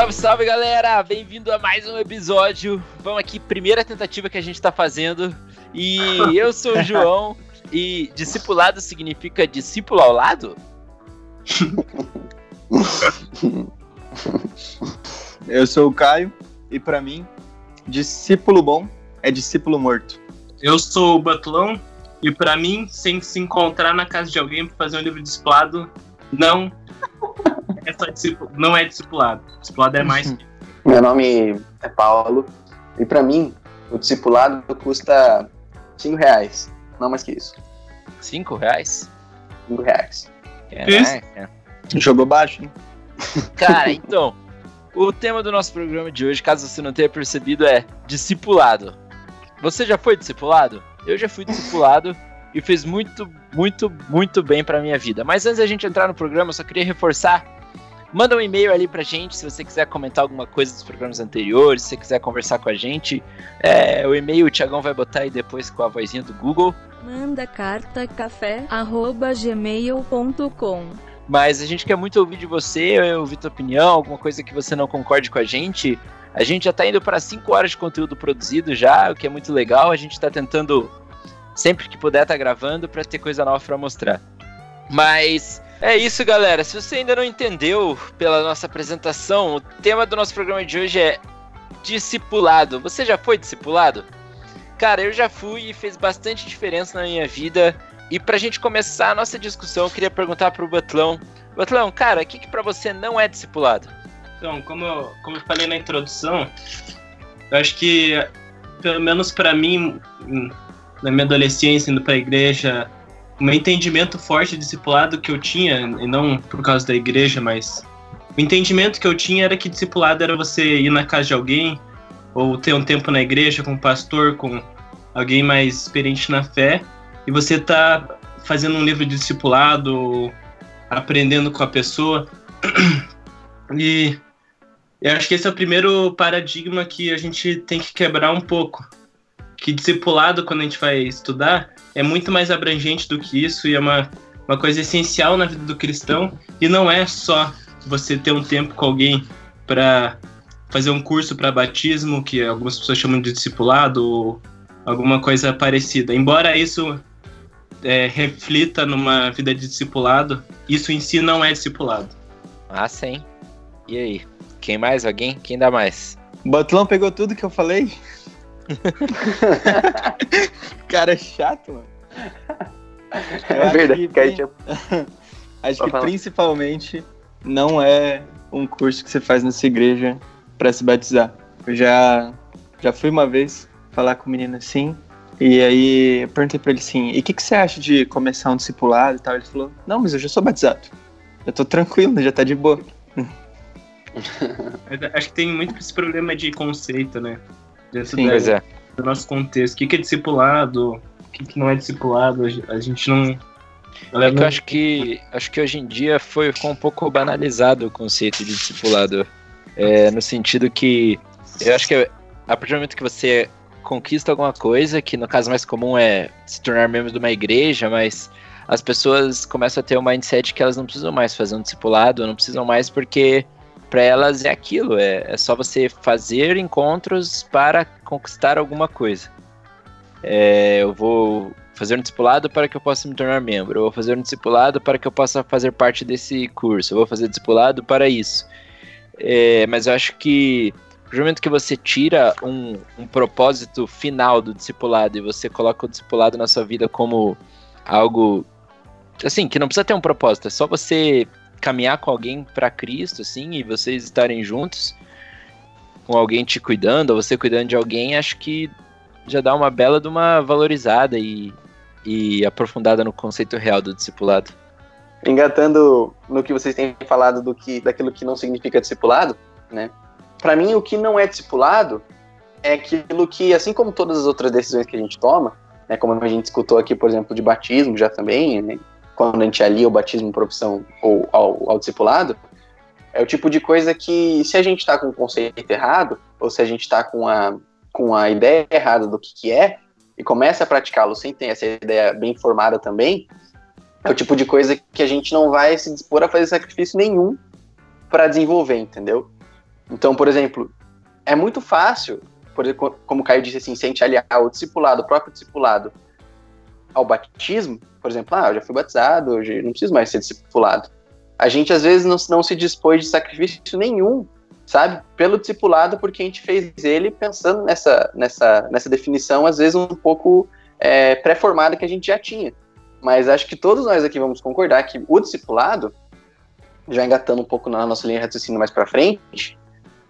Salve, salve galera! Bem-vindo a mais um episódio. Vamos aqui, primeira tentativa que a gente tá fazendo. E eu sou o João. E discipulado significa discípulo ao lado? Eu sou o Caio e para mim, discípulo bom é discípulo morto. Eu sou o Batlão e para mim, sem se encontrar na casa de alguém para fazer um livro discipulado, não é só discípulo, não é discipulado. Discipulado é mais. Meu nome é Paulo e para mim o discipulado custa 5 reais, não mais que isso. 5 reais? 5 reais. Caraca. Jogou baixo, hein? Cara, então, o tema do nosso programa de hoje, caso você não tenha percebido, é discipulado. Você já foi discipulado? Eu já fui discipulado e fez muito, muito, muito bem pra minha vida. Mas antes da gente entrar no programa, eu só queria reforçar. Manda um e-mail ali pra gente se você quiser comentar alguma coisa dos programas anteriores, se você quiser conversar com a gente. É, o e-mail o Thiagão vai botar aí depois com a vozinha do Google. Manda carta café arroba gmail.com Mas a gente quer muito ouvir de você, ouvir tua opinião, alguma coisa que você não concorde com a gente. A gente já tá indo para 5 horas de conteúdo produzido já, o que é muito legal. A gente tá tentando, sempre que puder, tá gravando para ter coisa nova para mostrar. Mas é isso, galera. Se você ainda não entendeu pela nossa apresentação, o tema do nosso programa de hoje é discipulado. Você já foi discipulado? Cara, eu já fui e fez bastante diferença na minha vida. E pra gente começar a nossa discussão, eu queria perguntar pro Batlão. Batlão, cara, o que, que pra você não é discipulado? Então, como eu, como eu falei na introdução, eu acho que, pelo menos para mim, na minha adolescência, indo pra igreja, meu entendimento forte discipulado que eu tinha, e não por causa da igreja, mas o entendimento que eu tinha era que discipulado era você ir na casa de alguém, ou ter um tempo na igreja com um pastor, com alguém mais experiente na fé, e você tá fazendo um livro de discipulado, aprendendo com a pessoa. E eu acho que esse é o primeiro paradigma que a gente tem que quebrar um pouco. Que discipulado, quando a gente vai estudar, é muito mais abrangente do que isso e é uma, uma coisa essencial na vida do cristão. E não é só você ter um tempo com alguém para fazer um curso para batismo, que algumas pessoas chamam de discipulado, ou alguma coisa parecida. Embora isso é, reflita numa vida de discipulado, isso em si não é discipulado. Ah, sim. E aí? Quem mais? Alguém? Quem dá mais? O Batlão pegou tudo que eu falei. Cara, é chato, mano. Eu É acho verdade, que que aí tinha- Acho que falar. principalmente não é um curso que você faz nessa igreja pra se batizar. Eu já, já fui uma vez falar com o menino assim, e aí eu perguntei pra ele assim, e o que, que você acha de começar um discipulado e tal? Ele falou, não, mas eu já sou batizado. Eu tô tranquilo, já tá de boa. Acho que tem muito esse problema de conceito, né? Dentro Sim, é. do nosso contexto. O que que é discipulado? O que, que não é discipulado? A gente não. É que eu acho que acho que hoje em dia foi ficou um pouco banalizado o conceito de discipulado. É, no sentido que eu acho que a partir do momento que você conquista alguma coisa, que no caso mais comum é se tornar membro de uma igreja, mas as pessoas começam a ter o mindset que elas não precisam mais fazer um discipulado, não precisam mais porque para elas é aquilo, é, é só você fazer encontros para conquistar alguma coisa. É, eu vou fazer um discipulado para que eu possa me tornar membro. Eu vou fazer um discipulado para que eu possa fazer parte desse curso. Eu vou fazer discipulado para isso. É, mas eu acho que no momento que você tira um, um propósito final do discipulado e você coloca o discipulado na sua vida como algo assim que não precisa ter um propósito, é só você caminhar com alguém para Cristo, assim, e vocês estarem juntos, com alguém te cuidando, ou você cuidando de alguém, acho que já dá uma bela de uma valorizada e, e aprofundada no conceito real do discipulado. engatando no que vocês têm falado do que, daquilo que não significa discipulado, né? Para mim, o que não é discipulado é aquilo que, assim como todas as outras decisões que a gente toma, né, como a gente escutou aqui, por exemplo, de batismo já também, né, quando a gente alia o batismo opção ou ao, ao discipulado, é o tipo de coisa que, se a gente está com o conceito errado, ou se a gente está com a, com a ideia errada do que, que é, e começa a praticá-lo sem ter essa ideia bem formada também, é o tipo de coisa que a gente não vai se dispor a fazer sacrifício nenhum para desenvolver, entendeu? Então, por exemplo, é muito fácil, por exemplo, como o Caio disse assim, se a gente aliar o discipulado, o próprio discipulado, ao batismo, por exemplo, ah, eu já fui batizado, hoje não preciso mais ser discipulado. A gente às vezes não, não se dispôs de sacrifício nenhum, sabe? Pelo discipulado, porque a gente fez ele pensando nessa, nessa, nessa definição, às vezes um pouco é, pré-formada que a gente já tinha. Mas acho que todos nós aqui vamos concordar que o discipulado, já engatando um pouco na nossa linha de raciocínio mais para frente,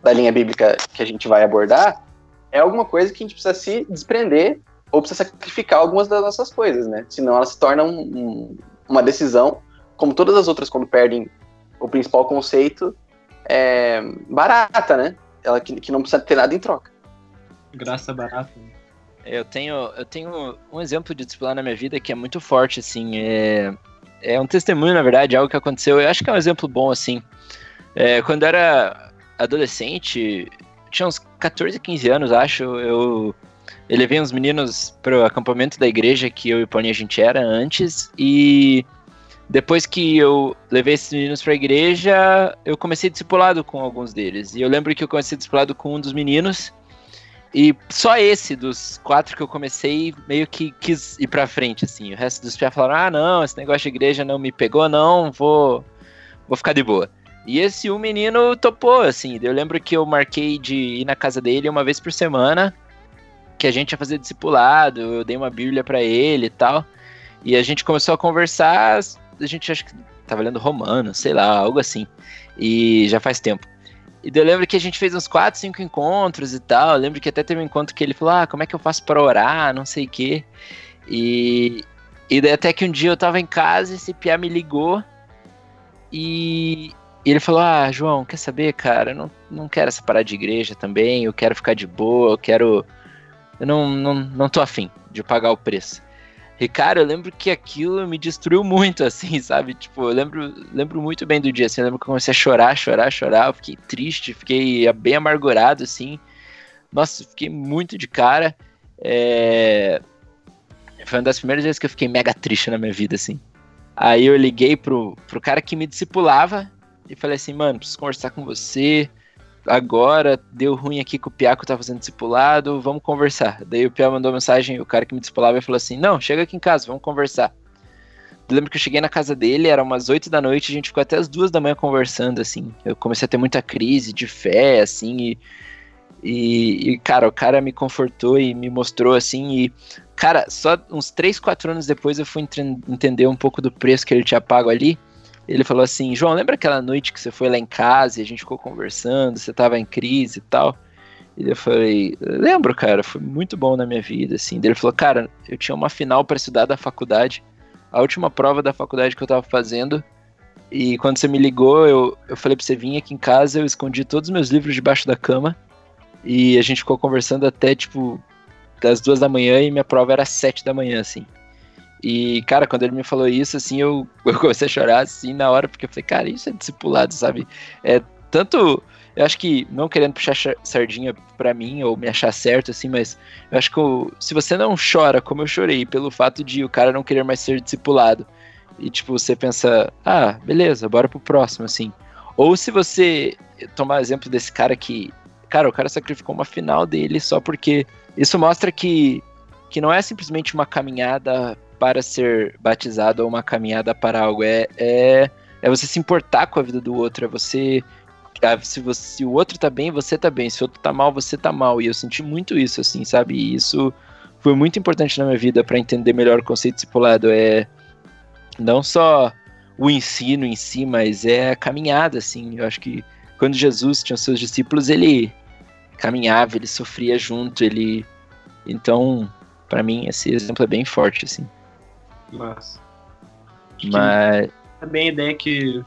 da linha bíblica que a gente vai abordar, é alguma coisa que a gente precisa se desprender ou precisa sacrificar algumas das nossas coisas, né? Senão ela se torna um, um, uma decisão, como todas as outras quando perdem o principal conceito, é, barata, né? Ela que, que não precisa ter nada em troca. Graça barata. Eu tenho, eu tenho um exemplo de disciplinar na minha vida que é muito forte, assim. É, é um testemunho, na verdade, algo que aconteceu. Eu acho que é um exemplo bom, assim. É, quando eu era adolescente, tinha uns 14, 15 anos, acho, eu, eu levei uns meninos pro acampamento da igreja que eu e o a gente era antes, e depois que eu levei esses meninos pra igreja, eu comecei discipulado com alguns deles. E eu lembro que eu comecei discipulado com um dos meninos, e só esse dos quatro que eu comecei meio que quis ir pra frente, assim. O resto dos pés falaram: ah, não, esse negócio de igreja não me pegou, não, vou, vou ficar de boa. E esse um menino topou, assim. Eu lembro que eu marquei de ir na casa dele uma vez por semana, que a gente ia fazer discipulado, eu dei uma bíblia para ele e tal. E a gente começou a conversar, a gente acho que tava lendo romano, sei lá, algo assim. E já faz tempo. E eu lembro que a gente fez uns 4, 5 encontros e tal. Eu lembro que até teve um encontro que ele falou: Ah, como é que eu faço para orar? Não sei o quê. E, e daí até que um dia eu tava em casa, esse Pia me ligou e, e ele falou: Ah, João, quer saber, cara? Eu não, não quero essa parada de igreja também. Eu quero ficar de boa. Eu quero. Eu não, não, não tô afim de pagar o preço. E, cara, eu lembro que aquilo me destruiu muito, assim, sabe? Tipo, eu lembro, lembro muito bem do dia, assim, eu lembro que eu comecei a chorar, chorar, chorar, eu fiquei triste, fiquei bem amargurado, assim. Nossa, fiquei muito de cara. É... Foi uma das primeiras vezes que eu fiquei mega triste na minha vida, assim. Aí eu liguei pro, pro cara que me discipulava e falei assim, mano, preciso conversar com você agora deu ruim aqui que o Piaco tá fazendo discipulado, vamos conversar. Daí o Piaco mandou mensagem, o cara que me discipulava e falou assim: Não, chega aqui em casa, vamos conversar. Eu lembro que eu cheguei na casa dele, era umas 8 da noite, a gente ficou até as duas da manhã conversando, assim. Eu comecei a ter muita crise de fé, assim, e, e, e, cara, o cara me confortou e me mostrou, assim, e, cara, só uns 3, 4 anos depois eu fui entender um pouco do preço que ele tinha pago ali, ele falou assim: João, lembra aquela noite que você foi lá em casa e a gente ficou conversando, você tava em crise e tal? E eu falei: Lembro, cara, foi muito bom na minha vida, assim. Ele falou: Cara, eu tinha uma final para estudar da faculdade, a última prova da faculdade que eu tava fazendo. E quando você me ligou, eu, eu falei pra você vir aqui em casa, eu escondi todos os meus livros debaixo da cama. E a gente ficou conversando até, tipo, das duas da manhã e minha prova era às sete da manhã, assim. E, cara, quando ele me falou isso, assim, eu, eu comecei a chorar, assim, na hora, porque eu falei, cara, isso é discipulado, sabe? É tanto. Eu acho que, não querendo puxar sardinha pra mim ou me achar certo, assim, mas eu acho que se você não chora como eu chorei, pelo fato de o cara não querer mais ser discipulado, e, tipo, você pensa, ah, beleza, bora pro próximo, assim. Ou se você tomar exemplo desse cara que, cara, o cara sacrificou uma final dele só porque isso mostra que, que não é simplesmente uma caminhada para ser batizado ou uma caminhada para algo. É, é, é você se importar com a vida do outro, é você. Se, você, se o outro tá bem, você tá bem. Se o outro tá mal, você tá mal. E eu senti muito isso, assim, sabe? E isso foi muito importante na minha vida para entender melhor o conceito discipulado. É não só o ensino em si, mas é a caminhada, assim. Eu acho que quando Jesus tinha seus discípulos, ele caminhava, ele sofria junto, ele. Então, para mim, esse exemplo é bem forte, assim. Mas. Mas. É bem a ideia que,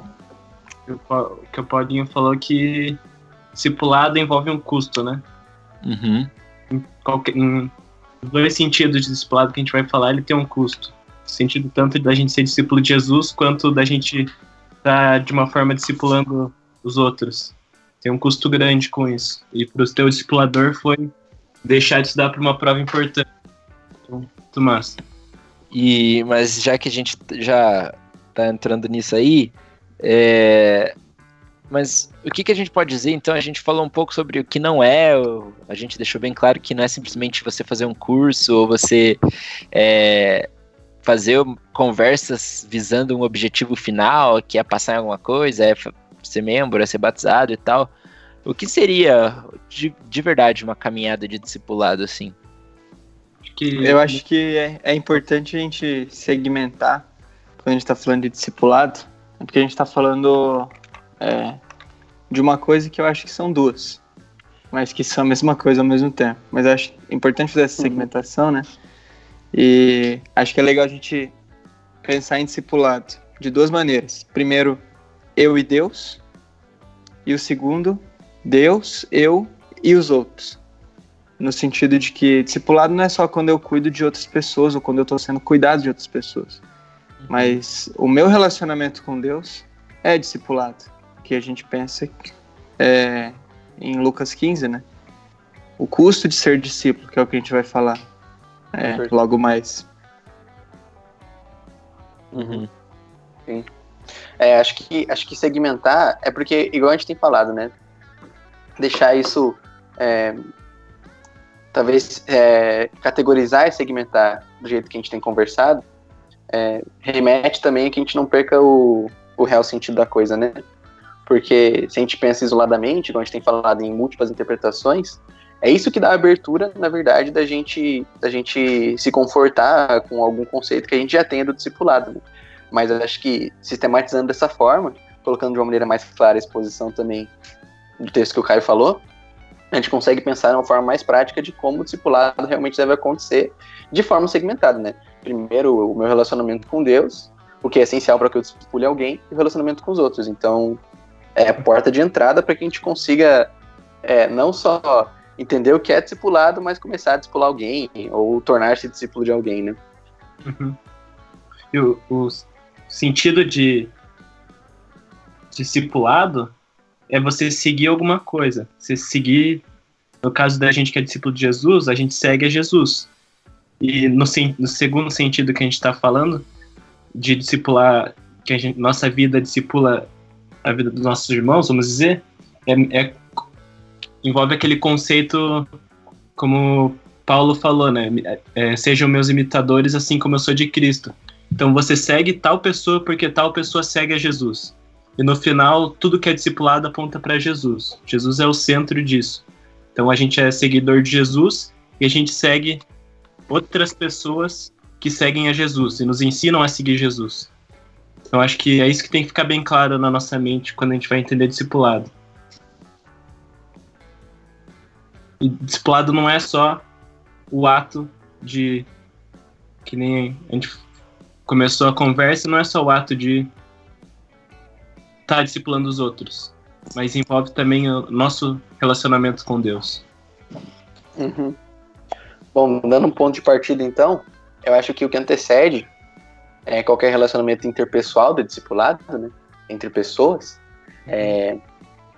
que o Paulinho falou que discipulado envolve um custo, né? Uhum. Em, qualquer, em dois sentidos de discipulado que a gente vai falar, ele tem um custo. No sentido tanto da gente ser discípulo de Jesus, quanto da gente estar tá, de uma forma discipulando os outros. Tem um custo grande com isso. E para o teu discipulador foi deixar de estudar para uma prova importante. Então, muito massa. E, mas já que a gente já tá entrando nisso aí, é, mas o que, que a gente pode dizer? Então, a gente falou um pouco sobre o que não é, a gente deixou bem claro que não é simplesmente você fazer um curso ou você é, fazer conversas visando um objetivo final, que é passar em alguma coisa, é ser membro, é ser batizado e tal. O que seria de, de verdade uma caminhada de discipulado assim? Que... Eu acho que é, é importante a gente segmentar quando a gente está falando de discipulado, porque a gente está falando é, de uma coisa que eu acho que são duas, mas que são a mesma coisa ao mesmo tempo. Mas eu acho importante fazer essa uhum. segmentação, né? E acho que é legal a gente pensar em discipulado de duas maneiras. Primeiro, eu e Deus. E o segundo, Deus, eu e os outros. No sentido de que discipulado não é só quando eu cuido de outras pessoas ou quando eu estou sendo cuidado de outras pessoas. Uhum. Mas o meu relacionamento com Deus é discipulado. Que a gente pensa é, em Lucas 15, né? O custo de ser discípulo, que é o que a gente vai falar é, logo mais. Uhum. Sim. É, acho que, acho que segmentar é porque, igual a gente tem falado, né? Deixar isso. É, talvez é, categorizar e segmentar do jeito que a gente tem conversado é, remete também a que a gente não perca o, o real sentido da coisa, né? Porque se a gente pensa isoladamente, como a gente tem falado em múltiplas interpretações, é isso que dá abertura, na verdade, da gente, da gente se confortar com algum conceito que a gente já tenha do discipulado. Né? Mas acho que sistematizando dessa forma, colocando de uma maneira mais clara a exposição também do texto que o Caio falou, a gente consegue pensar uma forma mais prática de como o discipulado realmente deve acontecer de forma segmentada, né? Primeiro, o meu relacionamento com Deus, o que é essencial para que eu discipule alguém, e o relacionamento com os outros. Então, é a porta de entrada para que a gente consiga é, não só entender o que é discipulado, mas começar a discipular alguém ou tornar-se discípulo de alguém, né? Uhum. E o, o sentido de discipulado é você seguir alguma coisa. Você seguir, no caso da gente que é discípulo de Jesus, a gente segue a Jesus. E no, no segundo sentido que a gente está falando, de discipular, que a gente, nossa vida discipula a vida dos nossos irmãos, vamos dizer, é, é envolve aquele conceito, como Paulo falou, né? É, sejam meus imitadores assim como eu sou de Cristo. Então você segue tal pessoa porque tal pessoa segue a Jesus. E no final, tudo que é discipulado aponta para Jesus. Jesus é o centro disso. Então a gente é seguidor de Jesus e a gente segue outras pessoas que seguem a Jesus e nos ensinam a seguir Jesus. Então acho que é isso que tem que ficar bem claro na nossa mente quando a gente vai entender discipulado. E discipulado não é só o ato de. Que nem a gente começou a conversa, não é só o ato de estar tá discipulando os outros, mas envolve também o nosso relacionamento com Deus. Uhum. Bom, dando um ponto de partida então, eu acho que o que antecede é qualquer relacionamento interpessoal de discipulado, né, entre pessoas, é,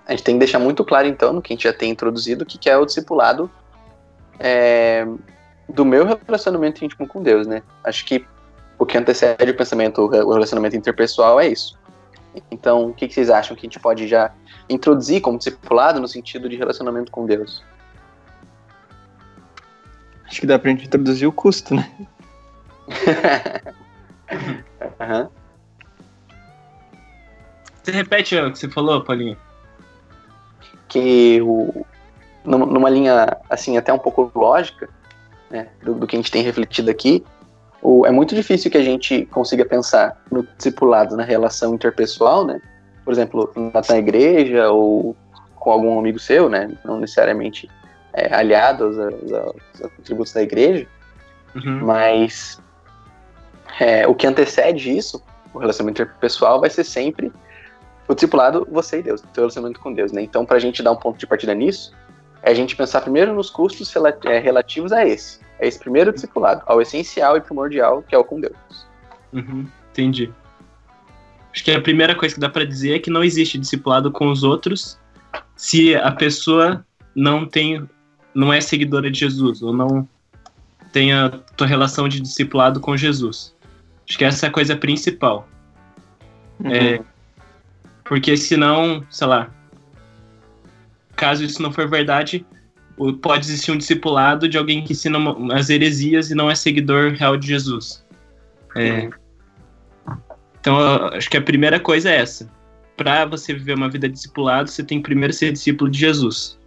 a gente tem que deixar muito claro, então, no que a gente já tem introduzido, o que é o discipulado é, do meu relacionamento íntimo com Deus, né? Acho que o que antecede o pensamento, o relacionamento interpessoal é isso. Então, o que, vocês acham que a gente pode já introduzir como discipulado no sentido de relacionamento com Deus? Acho que dá pra gente introduzir o custo, né? uhum. Você repete o que você falou, Paulinho? que o, numa linha assim até um pouco lógica né, do, do, que a gente tem refletido aqui, o, é muito difícil que a gente consiga pensar no discipulado na relação interpessoal, né? Por exemplo, na igreja ou com algum amigo seu, né? Não necessariamente é, aliado aos, aos, aos, atributos da igreja, uhum. mas é, o que antecede isso, o relacionamento interpessoal, vai ser sempre o discipulado, você e Deus, o teu relacionamento com Deus, né? Então, para a gente dar um ponto de partida nisso, é a gente pensar primeiro nos custos é, relativos a esse, a esse primeiro discipulado, ao essencial e primordial, que é o com Deus. Uhum, entendi. Acho que a primeira coisa que dá para dizer é que não existe discipulado com os outros se a pessoa não tem, não é seguidora de Jesus ou não tem a tua relação de discipulado com Jesus. Acho que essa é a coisa principal. Uhum. É, Porque senão, sei lá, caso isso não for verdade, pode existir um discipulado de alguém que ensina as heresias e não é seguidor real de Jesus. É. Então, acho que a primeira coisa é essa. Para você viver uma vida discipulado, você tem que primeiro ser discípulo de Jesus.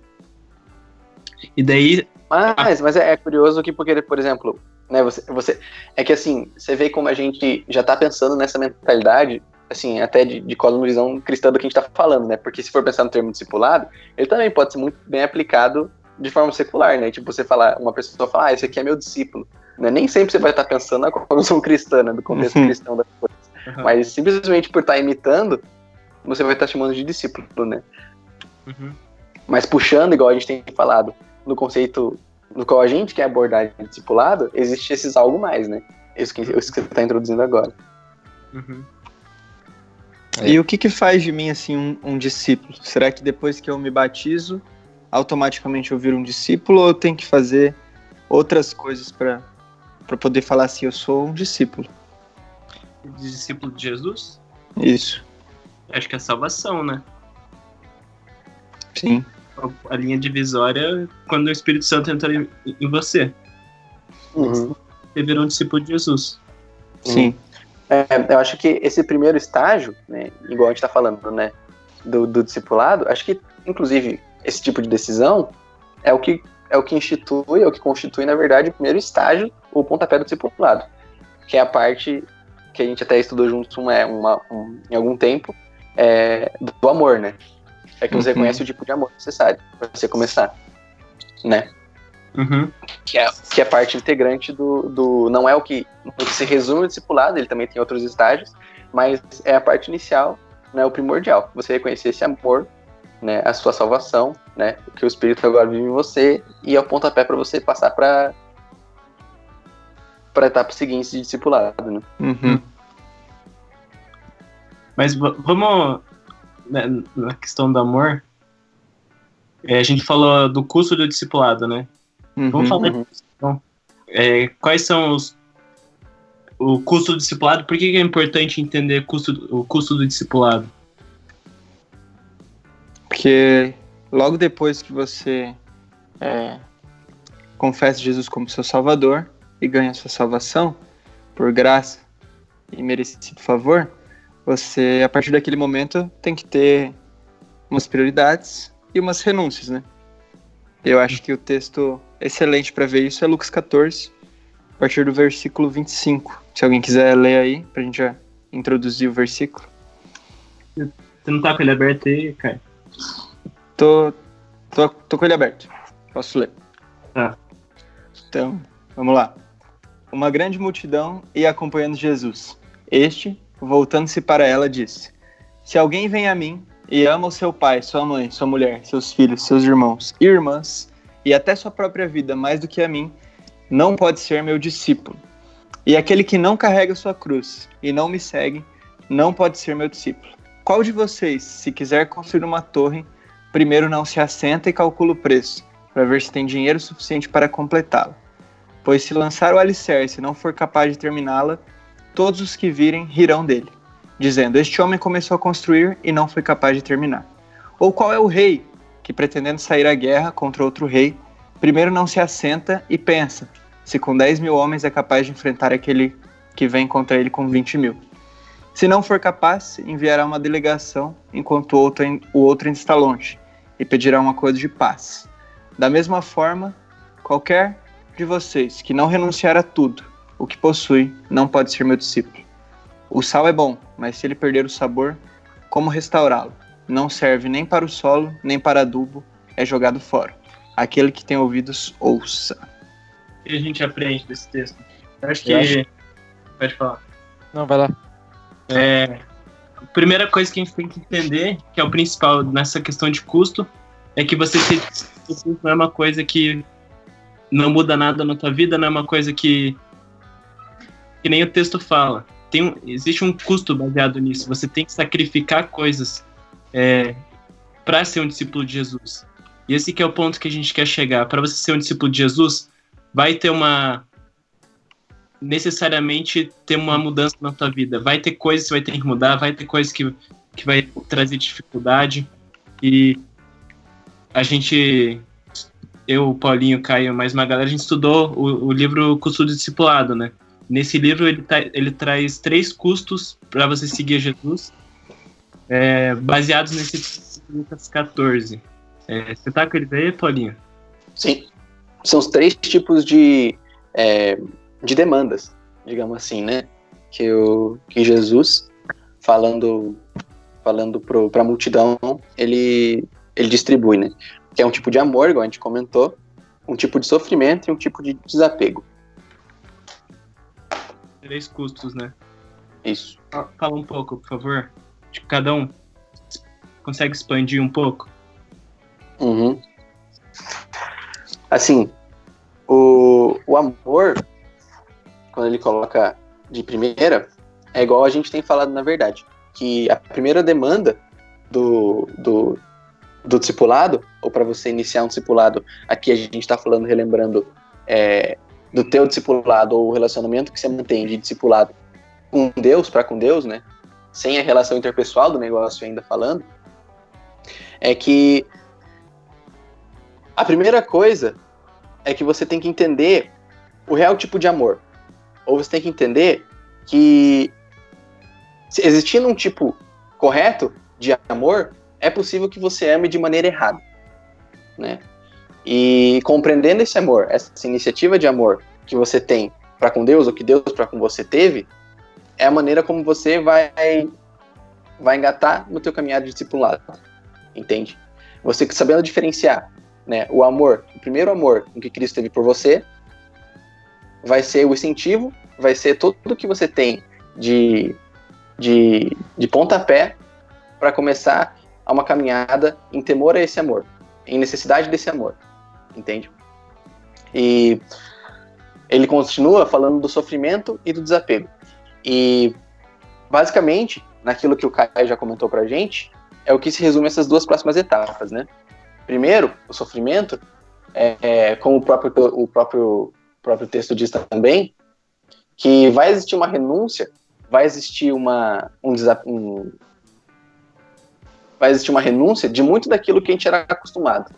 E daí, Mas, mas é, é curioso que, porque, por exemplo, né, você, você. É que assim, você vê como a gente já tá pensando nessa mentalidade, assim, até de, de cosmovisão cristã do que a gente tá falando, né? Porque se for pensar no termo discipulado, ele também pode ser muito bem aplicado de forma secular, né? Tipo, você falar, uma pessoa fala, ah, esse aqui é meu discípulo. Né? Nem sempre você vai estar pensando na cosmovisão cristã, né? Do contexto Uhum. cristão da coisa. Mas simplesmente por estar imitando, você vai estar chamando de discípulo, né? Uhum. Mas puxando, igual a gente tem falado, no conceito no qual a gente quer abordar de discipulado, existe esses algo mais, né? Isso que, isso que você está introduzindo agora. Uhum. É. E o que que faz de mim, assim, um, um discípulo? Será que depois que eu me batizo, automaticamente eu viro um discípulo ou eu tenho que fazer outras coisas para para poder falar assim, eu sou um discípulo? discípulo de Jesus? Isso, Acho que é salvação, né? sim. A linha divisória é quando o Espírito Santo entra em, em você. Uhum. Você virou um discípulo de Jesus. Sim. É, eu acho que esse primeiro estágio, né, igual a gente está falando, né, do, do discipulado, acho que, inclusive, esse tipo de decisão é o que é o que institui, é o que constitui, na verdade, o primeiro estágio, o pontapé do discipulado, que é a parte que a gente até estudou juntos uma, uma, um, em algum tempo, é, do amor, né? É que você Uhum. reconhece o tipo de amor necessário para você começar, né? Uhum. que é, que é parte integrante do, do. Não é o que, o que se resume o discipulado, ele também tem outros estágios, mas é a parte inicial, né, o primordial. Você reconhecer esse amor, né, a sua salvação, né, o que o Espírito agora vive em você, e é o pontapé para você passar para para a etapa seguinte de discipulado. Né? Uhum. Mas vamos né, na questão do amor. É, a gente falou do custo do discipulado, né? Uhum. Vamos falar Uhum. Então, é, quais são os o custo do discipulado? Por que, que é importante entender custo, o custo do discipulado? Porque logo depois que você é, confessa Jesus como seu Salvador e ganha sua salvação, por graça e merecido favor, você, a partir daquele momento, tem que ter umas prioridades e umas renúncias, né? Eu acho que o texto excelente para ver isso é Lucas 14, a partir do versículo 25. Se alguém quiser ler aí, pra gente já introduzir o versículo. Você não tá com ele aberto aí, Caio? Tô, tô, tô com ele aberto. Posso ler. Tá. Então, vamos lá. Uma grande multidão ia acompanhando Jesus. Este, voltando-se para ela, disse: Se alguém vem a mim e ama o seu pai, sua mãe, sua mulher, seus filhos, seus irmãos e irmãs, e até sua própria vida mais do que a mim, não pode ser meu discípulo. E aquele que não carrega sua cruz e não me segue, não pode ser meu discípulo. Qual de vocês, se quiser construir uma torre, primeiro não se assenta e calcula o preço, para ver se tem dinheiro suficiente para completá-la? Pois se lançar o alicerce e não for capaz de terminá-la, todos os que virem rirão dele, dizendo: Este homem começou a construir e não foi capaz de terminar. Ou qual é o rei que, pretendendo sair à guerra contra outro rei, primeiro não se assenta e pensa se com 10 mil homens é capaz de enfrentar aquele que vem contra ele com 20 mil? Se não for capaz, enviará uma delegação enquanto o outro, o outro ainda está longe e pedirá um acordo de paz. Da mesma forma, qualquer de vocês que não renunciar a tudo o que possui não pode ser meu discípulo. O sal é bom, mas se ele perder o sabor, como restaurá-lo? Não serve nem para o solo, nem para adubo, é jogado fora. Aquele que tem ouvidos, ouça. O que a gente aprende desse texto? Eu acho que. Eu acho- Pode falar. Não, vai lá. É, a primeira coisa que a gente tem que entender, que é o principal nessa questão de custo, é que você discípulo não é uma coisa que não muda nada na tua vida, não é uma coisa que que nem o texto fala. Tem um, existe um custo baseado nisso. Você tem que sacrificar coisas é, para ser um discípulo de Jesus. E esse que é o ponto que a gente quer chegar. Para você ser um discípulo de Jesus, vai ter uma necessariamente ter uma mudança na tua vida. Vai ter coisas que você vai ter que mudar, vai ter coisas que, que vai trazer dificuldade. E a gente, eu, Paulinho, Caio, mais uma galera, a gente estudou o, o livro Custo do Discipulado, né? Nesse livro ele, tá, ele traz três custos para você seguir Jesus, é, baseados nesse Lucas 14. É, você tá com eles aí, Paulinho? Sim. São os três tipos de, é, de demandas, digamos assim, né? Que, o, que Jesus, falando falando para a multidão, ele, ele distribui, né? Que é um tipo de amor, igual a gente comentou, um tipo de sofrimento e um tipo de desapego. Três custos, né? Isso. Fala um pouco, por favor, de cada um. Consegue expandir um pouco? Uhum. Assim, o, o amor, quando ele coloca de primeira, é igual a gente tem falado na verdade que a primeira demanda do, do, do discipulado, ou para você iniciar um discipulado, aqui a gente está falando, relembrando, é, do teu discipulado ou o relacionamento que você mantém de discipulado com Deus, para com Deus, né? Sem a relação interpessoal do negócio ainda falando, é que a primeira coisa é que você tem que entender o real tipo de amor. Ou você tem que entender que existindo um tipo correto de amor, é possível que você ame de maneira errada, né? E compreendendo esse amor, essa iniciativa de amor que você tem para com Deus ou que Deus para com você teve, é a maneira como você vai vai engatar no teu caminhar de discipulado, entende? Você sabendo diferenciar, né, o amor, o primeiro amor que Cristo teve por você, vai ser o incentivo, vai ser tudo que você tem de de, de pontapé para começar a uma caminhada em temor a esse amor, em necessidade desse amor, entende? E ele continua falando do sofrimento e do desapego. E basicamente, naquilo que o Caio já comentou pra gente, é o que se resume essas duas próximas etapas, né? Primeiro, o sofrimento, é, é, como o próprio, o próprio, próprio texto diz também, que vai existir uma renúncia vai existir uma, um, um, vai existir uma renúncia de muito daquilo que a gente era acostumado.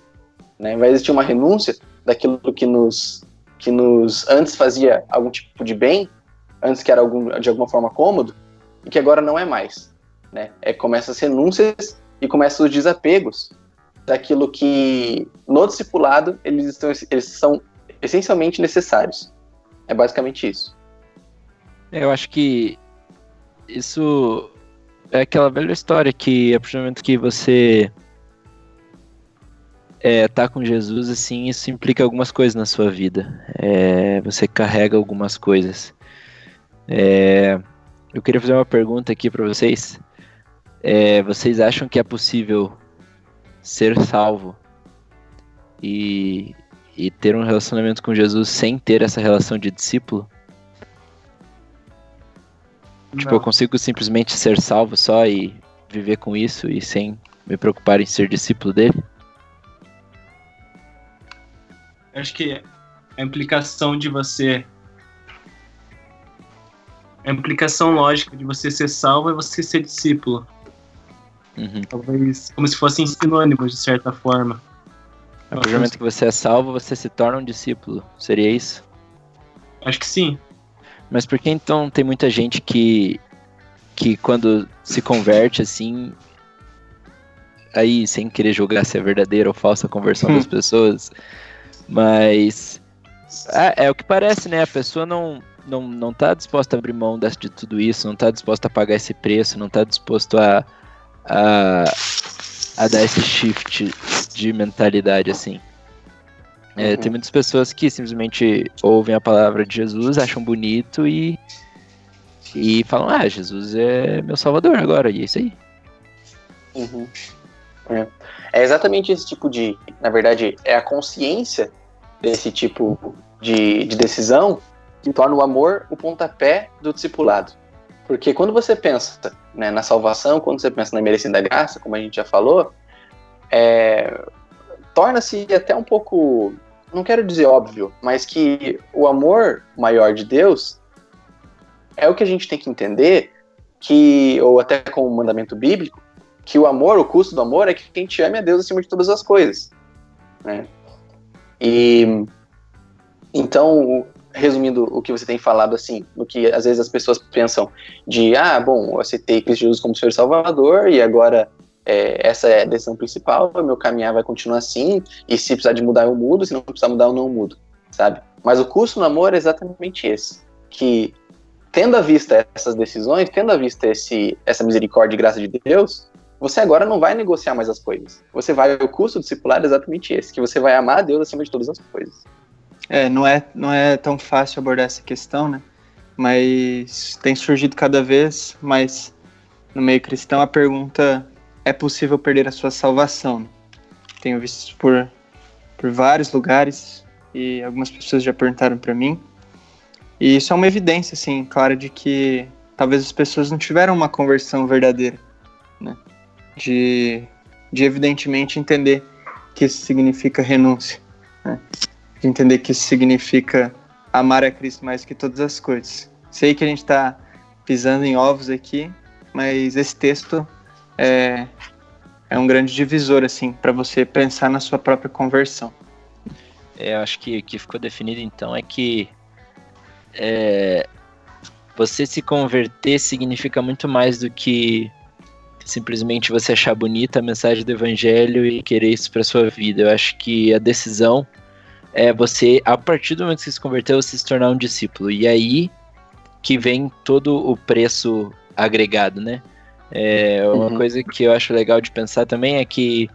Né? Vai existir uma renúncia daquilo que nos, que nos antes fazia algum tipo de bem, antes que era algum, de alguma forma cômodo, e que agora não é mais. Né? É, começa as renúncias e começam os desapegos daquilo que no discipulado eles, estão, eles são essencialmente necessários. É basicamente isso. Eu acho que isso é aquela velha história que a partir do momento que você é, tá com Jesus, assim, isso implica algumas coisas na sua vida. É, você carrega algumas coisas. É, eu queria fazer uma pergunta aqui para vocês. É, vocês acham que é possível ser salvo e, e ter um relacionamento com Jesus sem ter essa relação de discípulo? Tipo, eu consigo simplesmente ser salvo só e viver com isso e sem me preocupar em ser discípulo dele? Acho que a implicação de você. A implicação lógica de você ser salvo é você ser discípulo. Uhum. Talvez como se fossem sinônimos, de certa forma. A partir do momento que você é salvo, você se torna um discípulo. Seria isso? Acho que sim. Mas por que então tem muita gente que, que quando se converte assim, aí sem querer julgar se é verdadeira ou falsa a conversão das hum. pessoas, mas é, é, o que parece, né? A pessoa não, não, não tá disposta a abrir mão de tudo isso, não tá disposta a pagar esse preço, não tá disposto a, a, a dar esse shift de mentalidade assim. É, uhum. Tem muitas pessoas que simplesmente ouvem a palavra de Jesus, acham bonito e, e falam: Ah, Jesus é meu salvador agora, e é isso aí. Uhum. É. é exatamente esse tipo de. Na verdade, é a consciência desse tipo de, de decisão que torna o amor o pontapé do discipulado. Porque quando você pensa né, na salvação, quando você pensa na merecida graça, como a gente já falou, é, torna-se até um pouco, não quero dizer óbvio, mas que o amor maior de Deus é o que a gente tem que entender, que ou até com o mandamento bíblico, que o amor, o custo do amor é que quem te ama é Deus acima de todas as coisas, né? E então, resumindo o que você tem falado, assim, o que às vezes as pessoas pensam de, ah, bom, eu aceitei Cristo Jesus como Senhor Salvador e agora é, essa é a decisão principal, meu caminhar vai continuar assim, e se precisar de mudar eu mudo, se não precisar mudar eu não mudo, sabe? Mas o custo no amor é exatamente esse, que tendo à vista essas decisões, tendo à vista esse, essa misericórdia e graça de Deus, você agora não vai negociar mais as coisas. Você vai, o custo discipular é exatamente esse, que você vai amar a Deus acima de todas as coisas. É, não é, não é tão fácil abordar essa questão, né? Mas tem surgido cada vez mais no meio cristão a pergunta: é possível perder a sua salvação? Tenho visto por, por vários lugares e algumas pessoas já perguntaram para mim. E isso é uma evidência, assim, clara de que talvez as pessoas não tiveram uma conversão verdadeira, né? de, de evidentemente entender que isso significa renúncia, né? de entender que isso significa amar a Cristo mais que todas as coisas. Sei que a gente está pisando em ovos aqui, mas esse texto é, é um grande divisor assim para você pensar na sua própria conversão. É, eu acho que o que ficou definido então é que é, você se converter significa muito mais do que simplesmente você achar bonita a mensagem do evangelho e querer isso para sua vida. Eu acho que a decisão é você, a partir do momento que você se converteu, você se tornar um discípulo. E aí que vem todo o preço agregado, né? É, uma uhum. coisa que eu acho legal de pensar também é que,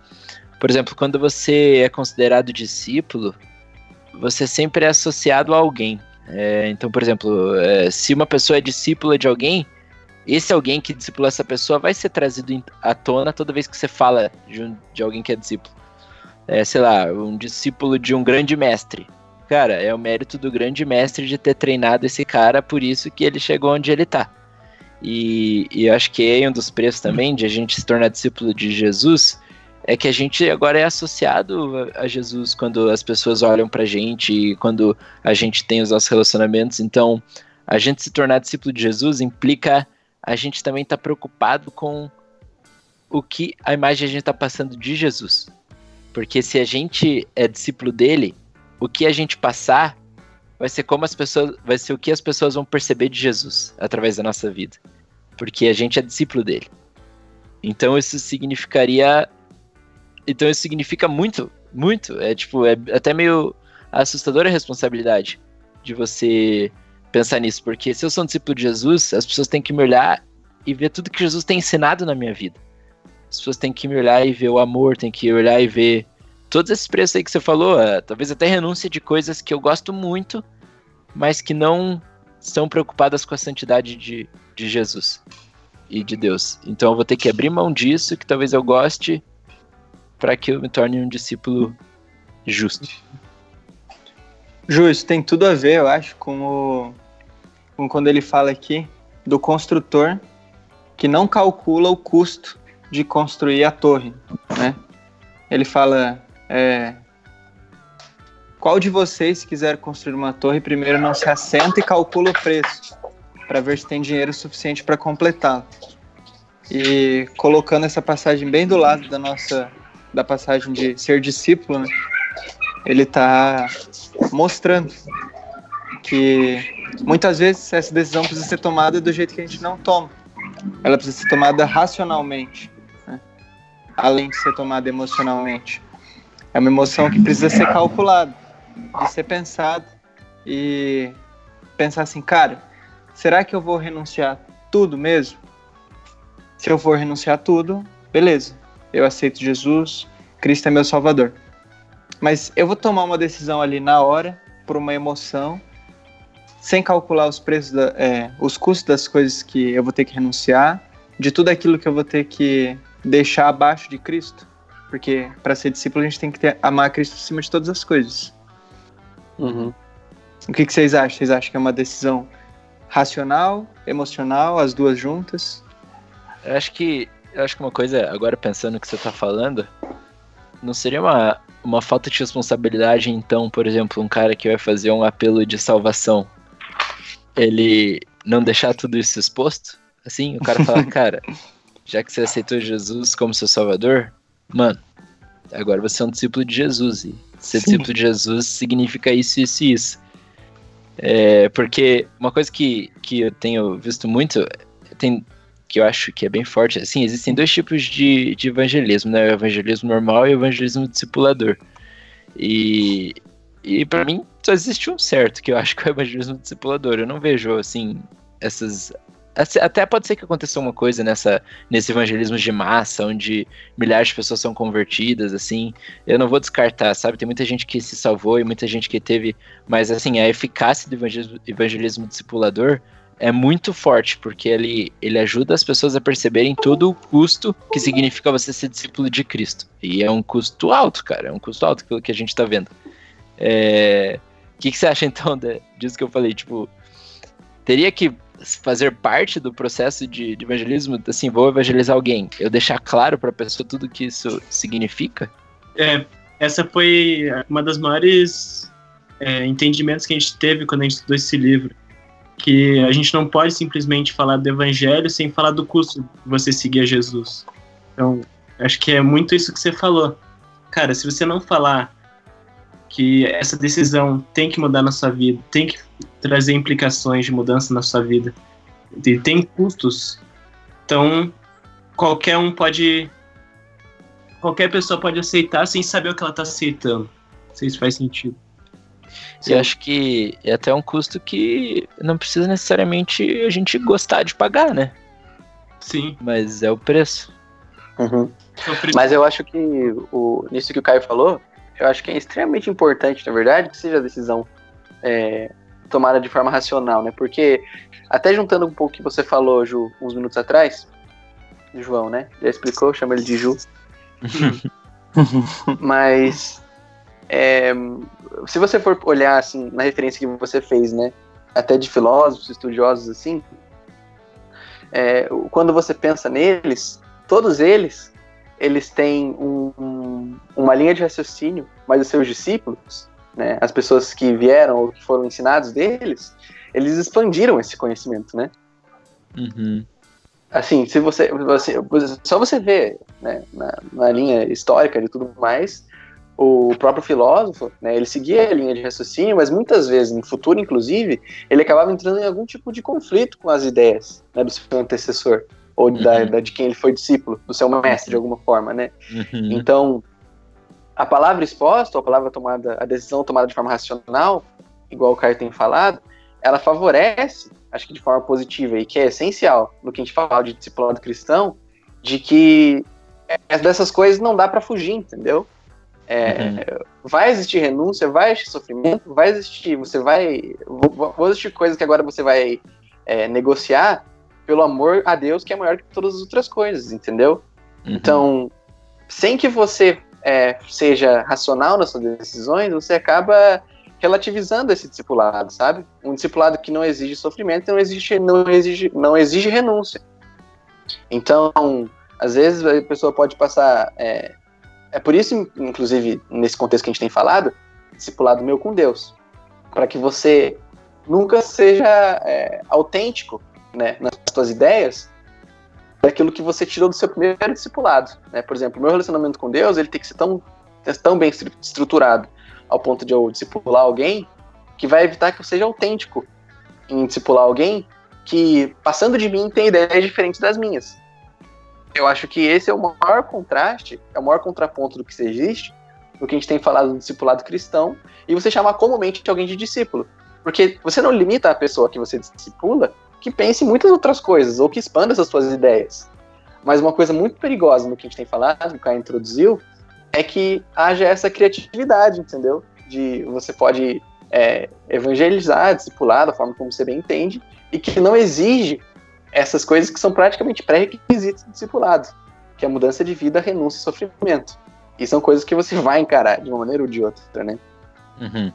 por exemplo, quando você é considerado discípulo, você sempre é associado a alguém. É, então, por exemplo, é, se uma pessoa é discípula de alguém, esse alguém que discipulou essa pessoa vai ser trazido à tona toda vez que você fala de, um, de alguém que é discípulo. É, sei lá, um discípulo de um grande mestre. Cara, é o mérito do grande mestre de ter treinado esse cara, por isso que ele chegou onde ele tá. E, e acho que é um dos preços também de a gente se tornar discípulo de Jesus é que a gente agora é associado a Jesus quando as pessoas olham pra gente, quando a gente tem os nossos relacionamentos. Então, a gente se tornar discípulo de Jesus implica a gente também estar tá preocupado com o que a imagem a gente está passando de Jesus. Porque se a gente é discípulo dele, o que a gente passar vai ser como as pessoas, vai ser o que as pessoas vão perceber de Jesus através da nossa vida. Porque a gente é discípulo dele. Então isso significaria então isso significa muito, muito, é tipo, é até meio assustadora a responsabilidade de você pensar nisso, porque se eu sou um discípulo de Jesus, as pessoas têm que me olhar e ver tudo que Jesus tem ensinado na minha vida. As pessoas têm que me olhar e ver o amor, têm que olhar e ver todos esses preços aí que você falou, uh, talvez até renúncia de coisas que eu gosto muito, mas que não estão preocupadas com a santidade de, de Jesus e de Deus. Então eu vou ter que abrir mão disso, que talvez eu goste, para que eu me torne um discípulo justo. Justo, tem tudo a ver, eu acho, com o, com quando ele fala aqui do construtor que não calcula o custo de construir a torre, né? Ele fala, é, qual de vocês quiser construir uma torre primeiro não se assenta e calcula o preço para ver se tem dinheiro suficiente para completá-la. E colocando essa passagem bem do lado da nossa da passagem de ser discípulo, né? ele está mostrando que muitas vezes essa decisão precisa ser tomada do jeito que a gente não toma. Ela precisa ser tomada racionalmente, né? além de ser tomada emocionalmente. É uma emoção que precisa ser calculada, de ser pensada e pensar assim, cara, será que eu vou renunciar tudo mesmo? Se eu for renunciar tudo, beleza, eu aceito Jesus, Cristo é meu Salvador. Mas eu vou tomar uma decisão ali na hora, por uma emoção, sem calcular os preços, da, é, os custos das coisas que eu vou ter que renunciar, de tudo aquilo que eu vou ter que deixar abaixo de Cristo. Porque para ser discípulo a gente tem que ter, amar Cristo acima de todas as coisas. Uhum. O que, que vocês acham? Vocês acham que é uma decisão racional, emocional, as duas juntas? Eu acho que eu acho que uma coisa, agora pensando no que você está falando, não seria uma, uma falta de responsabilidade, então, por exemplo, um cara que vai fazer um apelo de salvação, ele não deixar tudo isso exposto? Assim, o cara fala, cara, já que você aceitou Jesus como seu salvador, mano, agora você é um discípulo de Jesus. E ser Sim. discípulo de Jesus significa isso, isso e isso. É, porque uma coisa que, que eu tenho visto muito, tem, que eu acho que é bem forte, assim, existem dois tipos de, de evangelismo, né? O evangelismo normal e o evangelismo discipulador. E, e para mim só existe um certo, que eu acho que é o evangelismo discipulador. Eu não vejo, assim, essas até pode ser que aconteça uma coisa nessa, nesse evangelismo de massa, onde milhares de pessoas são convertidas, assim. Eu não vou descartar, sabe? Tem muita gente que se salvou e muita gente que teve. Mas, assim, a eficácia do evangelismo, evangelismo discipulador é muito forte, porque ele, ele ajuda as pessoas a perceberem todo o custo que significa você ser discípulo de Cristo. E é um custo alto, cara. É um custo alto pelo que a gente tá vendo. É... O que, que você acha, então, de, disso que eu falei? Tipo, teria que fazer parte do processo de, de, evangelismo, assim, vou evangelizar alguém, eu deixar claro para a pessoa tudo que isso significa? É, essa foi uma das maiores é, entendimentos que a gente teve quando a gente estudou esse livro, que a gente não pode simplesmente falar do evangelho sem falar do custo de você seguir a Jesus. Então, acho que é muito isso que você falou. Cara, se você não falar que essa decisão tem que mudar na sua vida, tem que trazer implicações de mudança na sua vida, e tem custos. Então, qualquer um pode. Qualquer pessoa pode aceitar sem saber o que ela está aceitando. Não sei se faz sentido. Eu acho que é até um custo que não precisa necessariamente a gente gostar de pagar, né? Sim. Mas é o preço. Uhum. É Mas eu acho que o, nisso que o Caio falou, eu acho que é extremamente importante, na verdade, que seja a decisão é, tomada de forma racional, né? Porque, até juntando um pouco o que você falou, Ju, uns minutos atrás, João, né? Já explicou, chama ele de Ju. Mas, é, se você for olhar, assim, na referência que você fez, né? Até de filósofos, estudiosos, assim, é, quando você pensa neles, todos eles eles têm um, um, uma linha de raciocínio, mas os seus discípulos, né, as pessoas que vieram ou que foram ensinados deles, eles expandiram esse conhecimento, né? Uhum. Assim, se você, você, só você vê né, na, na, linha histórica de tudo mais, o próprio filósofo, né, ele seguia a linha de raciocínio, mas muitas vezes, no futuro inclusive, ele acabava entrando em algum tipo de conflito com as ideias né, do seu antecessor ou uhum. da, da, de quem ele foi discípulo, do seu mestre de alguma forma, né? Uhum. Então, a palavra exposta, a palavra tomada, a decisão tomada de forma racional, igual o Caio tem falado, ela favorece, acho que de forma positiva e que é essencial no que a gente fala de discipulado cristão, de que é, dessas coisas não dá para fugir, entendeu? É, uhum. Vai existir renúncia, vai existir sofrimento, vai existir, você vai, vão existir coisas que agora você vai é, negociar, pelo amor a Deus que é maior que todas as outras coisas, entendeu? Uhum. Então, sem que você é, seja racional nas suas decisões, você acaba relativizando esse discipulado, sabe? Um discipulado que não exige sofrimento, não exige, não exige, não exige renúncia. Então, às vezes a pessoa pode passar. É, é por isso, inclusive, nesse contexto que a gente tem falado, discipulado meu com Deus, para que você nunca seja é, autêntico né, nas suas ideias daquilo que você tirou do seu primeiro discipulado. Né? Por exemplo, o meu relacionamento com Deus ele tem que ser tão, tão bem estruturado ao ponto de eu discipular alguém que vai evitar que eu seja autêntico em discipular alguém que, passando de mim, tem ideias diferentes das minhas. Eu acho que esse é o maior contraste, é o maior contraponto do que existe, do que a gente tem falado do discipulado cristão, e você chamar comumente alguém de discípulo. Porque você não limita a pessoa que você discipula que pense em muitas outras coisas, ou que expanda essas suas ideias. Mas uma coisa muito perigosa no que a gente tem falado, que o Caio introduziu, é que haja essa criatividade, entendeu? De você pode é, evangelizar, discipular da forma como você bem entende, e que não exige essas coisas que são praticamente pré-requisitos do discipulado, que é a mudança de vida, renúncia e sofrimento. E são coisas que você vai encarar de uma maneira ou de outra, né? Uhum.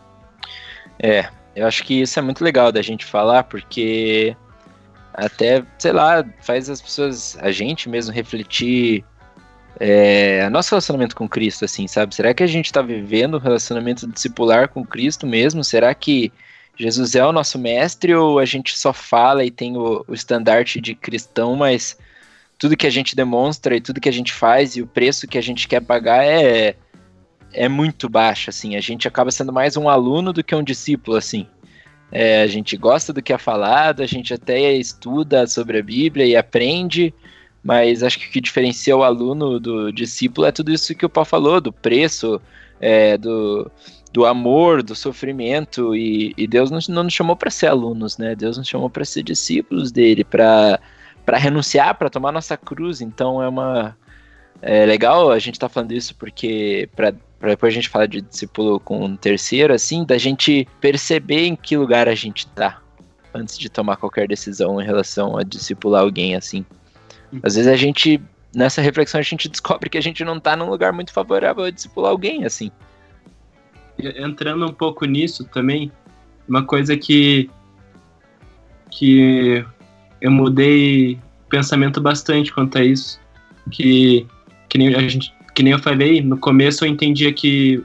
É, eu acho que isso é muito legal da gente falar, porque até, sei lá, faz as pessoas, a gente mesmo refletir é, nosso relacionamento com Cristo, assim, sabe? Será que a gente está vivendo um relacionamento discipular com Cristo mesmo? Será que Jesus é o nosso mestre ou a gente só fala e tem o, o estandarte de cristão, mas tudo que a gente demonstra e tudo que a gente faz e o preço que a gente quer pagar é é muito baixo, assim. A gente acaba sendo mais um aluno do que um discípulo, assim. É, a gente gosta do que é falado, a gente até estuda sobre a Bíblia e aprende, mas acho que o que diferencia o aluno do discípulo é tudo isso que o Paulo falou, do preço, é, do, do amor, do sofrimento, e, e Deus não, não nos chamou para ser alunos, né? Deus nos chamou para ser discípulos dele, para renunciar, para tomar nossa cruz. Então é uma. É legal a gente estar tá falando isso porque para depois a gente falar de discípulo com um terceiro, assim, da gente perceber em que lugar a gente tá antes de tomar qualquer decisão em relação a discipular alguém, assim. Às vezes a gente, nessa reflexão, a gente descobre que a gente não tá num lugar muito favorável a discipular alguém, assim entrando um pouco nisso também, uma coisa que que eu mudei pensamento bastante quanto a isso, que que nem a gente, que nem eu falei, no começo eu entendia que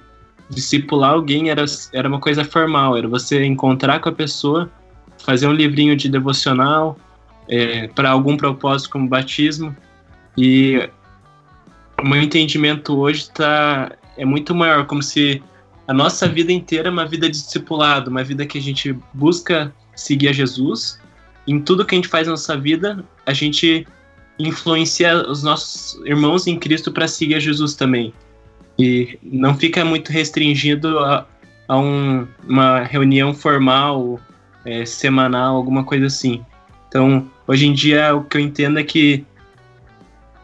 discipular alguém era, era uma coisa formal, era você encontrar com a pessoa, fazer um livrinho de devocional é, para algum propósito como batismo e o meu entendimento hoje tá, é muito maior, como se a nossa vida inteira é uma vida de discipulado, uma vida que a gente busca seguir a Jesus. Em tudo que a gente faz na nossa vida, a gente influencia os nossos irmãos em Cristo para seguir a Jesus também. E não fica muito restringido a, a um, uma reunião formal, é, semanal, alguma coisa assim. Então, hoje em dia, o que eu entendo é que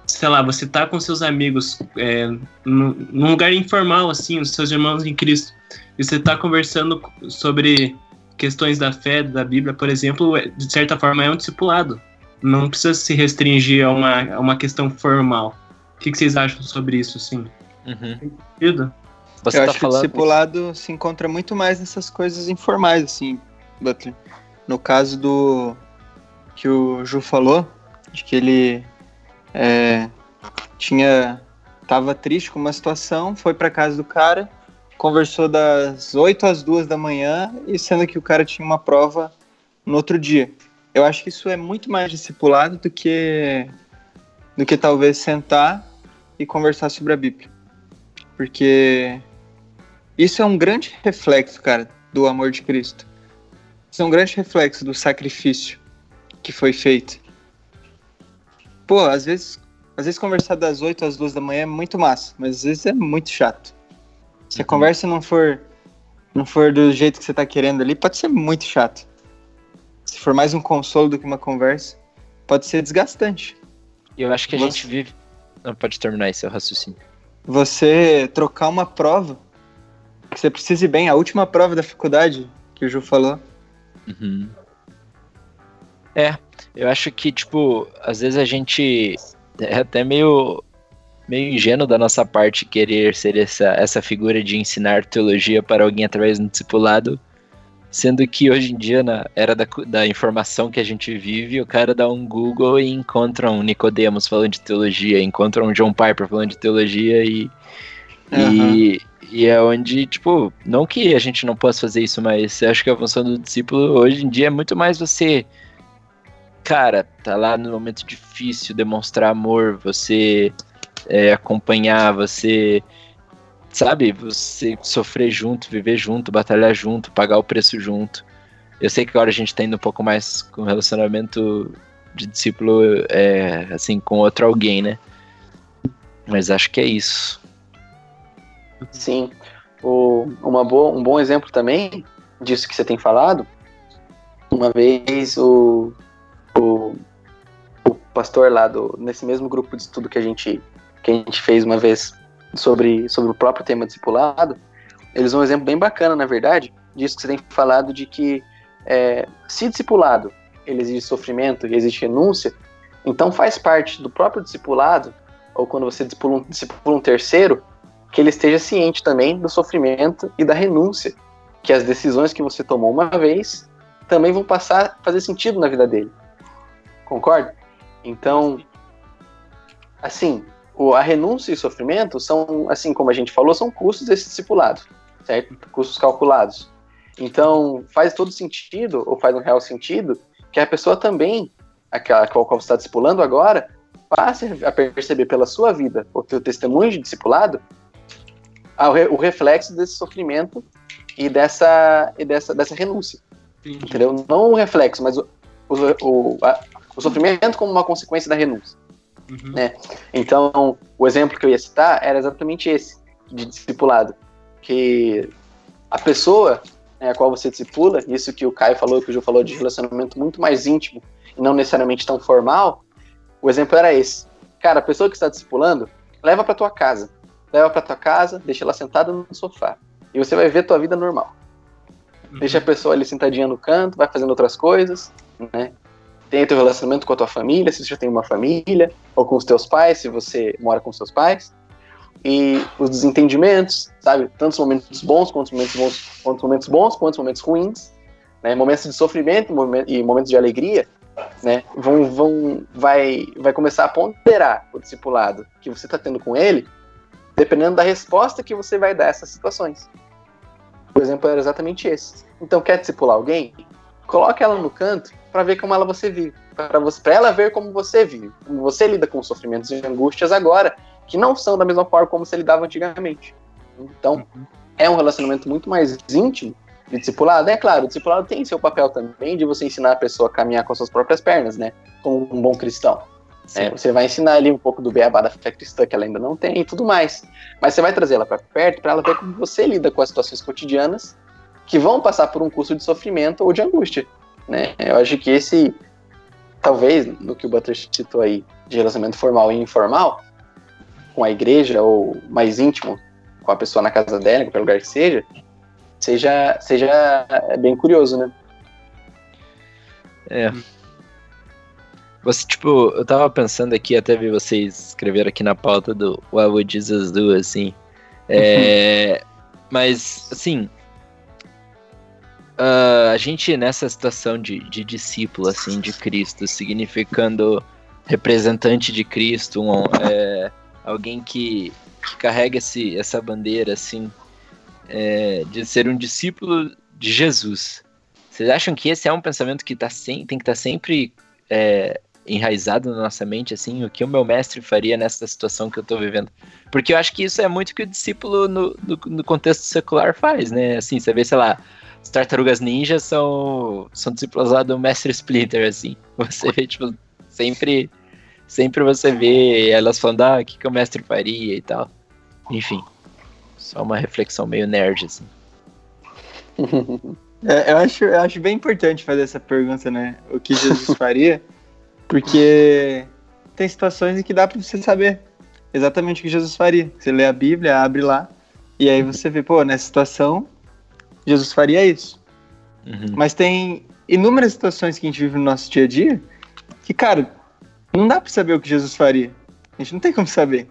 sei lá, você tá com seus amigos é, num, lugar informal, assim, os seus irmãos em Cristo, e você tá conversando sobre questões da fé, da Bíblia, por exemplo, é, de certa forma é um discipulado. Não precisa se restringir a uma, a uma questão formal. O que, que vocês acham sobre isso, assim? Uhum. Você Eu tá acho falando... que o discipulado se encontra muito mais nessas coisas informais, assim, Butler. No caso do que o Ju falou, de que ele é, tinha tava triste com uma situação, foi para casa do cara, conversou das 8 às 2 da manhã e sendo que o cara tinha uma prova no outro dia. Eu acho que isso é muito mais discipulado do que do que talvez sentar e conversar sobre a Bíblia. Porque isso é um grande reflexo, cara, do amor de Cristo. Isso é um grande reflexo do sacrifício que foi feito pô, às vezes, às vezes conversar das 8 às 2 da manhã é muito massa, mas às vezes é muito chato. Se a uhum. conversa não for não for do jeito que você tá querendo ali, pode ser muito chato. For mais um consolo do que uma conversa, pode ser desgastante. Eu acho que a você... gente vive. Não, pode terminar esse seu raciocínio. Você trocar uma prova que você precise bem, a última prova da faculdade que o Ju falou. Uhum. É, eu acho que, tipo, às vezes a gente é até meio, meio ingênuo da nossa parte querer ser essa, essa figura de ensinar teologia para alguém através do discipulado, sendo que hoje em dia, na era da, da informação que a gente vive, o cara dá um Google e encontra um Nicodemos falando de teologia, encontra um John Piper falando de teologia e, uhum. e, e é onde, tipo, não que a gente não possa fazer isso, mas acho que a função do discípulo hoje em dia é muito mais você cara, tá lá no momento difícil, demonstrar amor, você é, acompanhar, você, sabe, você sofrer junto, viver junto, batalhar junto, pagar o preço junto. Eu sei que agora a gente tá indo um pouco mais com relacionamento de discípulo, é, assim, com outro alguém, né? Mas acho que é isso. Sim. O, uma boa, um bom exemplo também disso que você tem falado. Uma vez o, o, o pastor lá do, nesse mesmo grupo de estudo que a gente que a gente fez uma vez sobre, sobre o próprio tema discipulado, eles dão um exemplo bem bacana, na verdade, disso que você tem falado de que é, se discipulado ele exige sofrimento e existe renúncia, então faz parte do próprio discipulado, ou quando você discipula um, discipula um terceiro, que ele esteja ciente também do sofrimento e da renúncia, que as decisões que você tomou uma vez também vão passar a fazer sentido na vida dele. Concorda? Então, assim, o, a renúncia e o sofrimento são, assim como a gente falou, são custos desse discipulado, certo? Custos calculados. Então, faz todo sentido, ou faz um real sentido, que a pessoa também, aquela qual você está discipulando agora, passe a perceber pela sua vida, o teu testemunho de discipulado, o reflexo desse sofrimento e dessa, e dessa, dessa renúncia. Entendi. Entendeu? Não o reflexo, mas o, o, o, a, o sofrimento como uma consequência da renúncia. Uhum. Né? Então, o exemplo que eu ia citar era exatamente esse, de discipulado. Que a pessoa né, a qual você discipula, isso que o Caio falou, que o Ju falou de relacionamento muito mais íntimo e não necessariamente tão formal, o exemplo era esse. Cara, a pessoa que está discipulando, leva para tua casa. Leva para tua casa, deixa ela sentada no sofá. E você vai ver tua vida normal. Uhum. Deixa a pessoa ali sentadinha no canto, vai fazendo outras coisas, né? Tem teu relacionamento com a tua família, se você já tem uma família, ou com os teus pais, se você mora com os seus pais. E os desentendimentos, sabe? Tantos momentos bons quanto momentos bons, quanto momentos bons, momentos ruins, né? Momentos de sofrimento e momentos de alegria, né? Vão, vão, vai, vai começar a ponderar o discipulado que você está tendo com ele, dependendo da resposta que você vai dar a essas situações. Por exemplo, era exatamente esse. Então, quer discipular alguém? Coloque ela no canto para ver como ela você vive, para ela ver como você vive, como você lida com os sofrimentos e angústias agora, que não são da mesma forma como se lidava antigamente. Então, uhum. é um relacionamento muito mais íntimo de discipulado. É claro, o discipulado tem seu papel também de você ensinar a pessoa a caminhar com suas próprias pernas, né? Como um bom cristão. É, você vai ensinar ali um pouco do beabá da fé cristã que ela ainda não tem e tudo mais. Mas você vai trazer ela para perto para ela ver como você lida com as situações cotidianas que vão passar por um curso de sofrimento ou de angústia. Né? Eu acho que esse, talvez, no que o Butler citou aí, de relacionamento formal e informal, com a igreja ou mais íntimo com a pessoa na casa dela, em qualquer lugar que seja, seja, seja bem curioso, né? É. Você, tipo, eu tava pensando aqui, até vi vocês escrever aqui na pauta do What Would Jesus Do, assim. É, mas, assim, uh, a gente nessa situação de, de discípulo, assim, de Cristo, significando representante de Cristo, um, é, alguém que, que carrega esse, essa bandeira, assim, é, de ser um discípulo de Jesus. Vocês acham que esse é um pensamento que tá sem, tem que estar tá sempre é, enraizado na nossa mente, assim, o que o meu mestre faria nessa situação que eu estou vivendo? Porque eu acho que isso é muito que o discípulo no, no, no, contexto secular faz, né? Assim, você vê, sei lá, as tartarugas ninjas são, são discípulos lá do mestre Splinter, assim. Você vê, tipo, sempre sempre você vê elas falando, ah, o que, que o mestre faria e tal. Enfim, só uma reflexão meio nerd, assim. é, eu, acho, eu acho bem importante fazer essa pergunta, né? O que Jesus faria, porque tem situações em que dá para você saber exatamente o que Jesus faria. Você lê a Bíblia, abre lá, e aí você vê, pô, nessa situação, Jesus faria isso. Uhum. Mas tem inúmeras situações que a gente vive no nosso dia a dia que, cara, não dá para saber o que Jesus faria. A gente não tem como saber.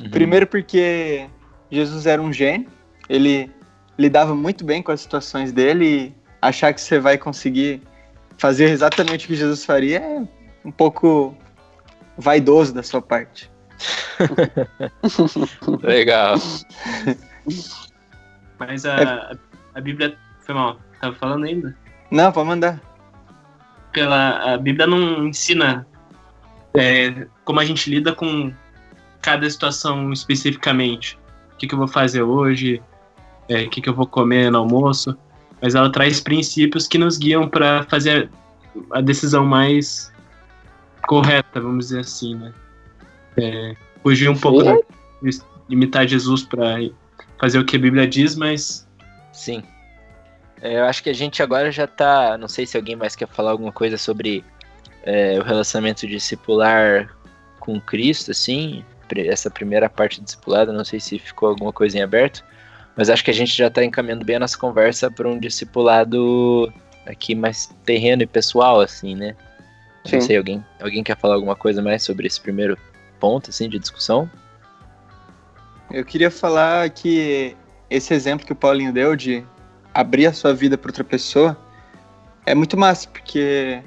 Uhum. Primeiro porque Jesus era um gênio, ele lidava muito bem com as situações dele e achar que você vai conseguir fazer exatamente o que Jesus faria é um pouco vaidoso da sua parte. Legal. Mas a, é... a Bíblia. Foi mal, tava falando ainda? Não, pode mandar. Pela, a Bíblia não ensina é, como a gente lida com cada situação especificamente. O que, que eu vou fazer hoje, é, o que, que eu vou comer no almoço. Mas ela traz princípios que nos guiam para fazer a decisão mais correta, vamos dizer assim, né? É, fugir um pouco imitar Jesus para fazer o que a Bíblia diz, mas. Sim. É, eu acho que a gente agora já tá. Não sei se alguém mais quer falar alguma coisa sobre é, o relacionamento discipular com Cristo, assim, essa primeira parte discipulada, não sei se ficou alguma coisa em aberto, mas acho que a gente já está encaminhando bem a nossa conversa para um discipulado aqui mais terreno e pessoal, assim, né? Sim. Não sei, alguém, alguém quer falar alguma coisa mais sobre esse primeiro ponto, assim, de discussão? Eu queria falar que esse exemplo que o Paulinho deu de abrir a sua vida para outra pessoa é muito massa, porque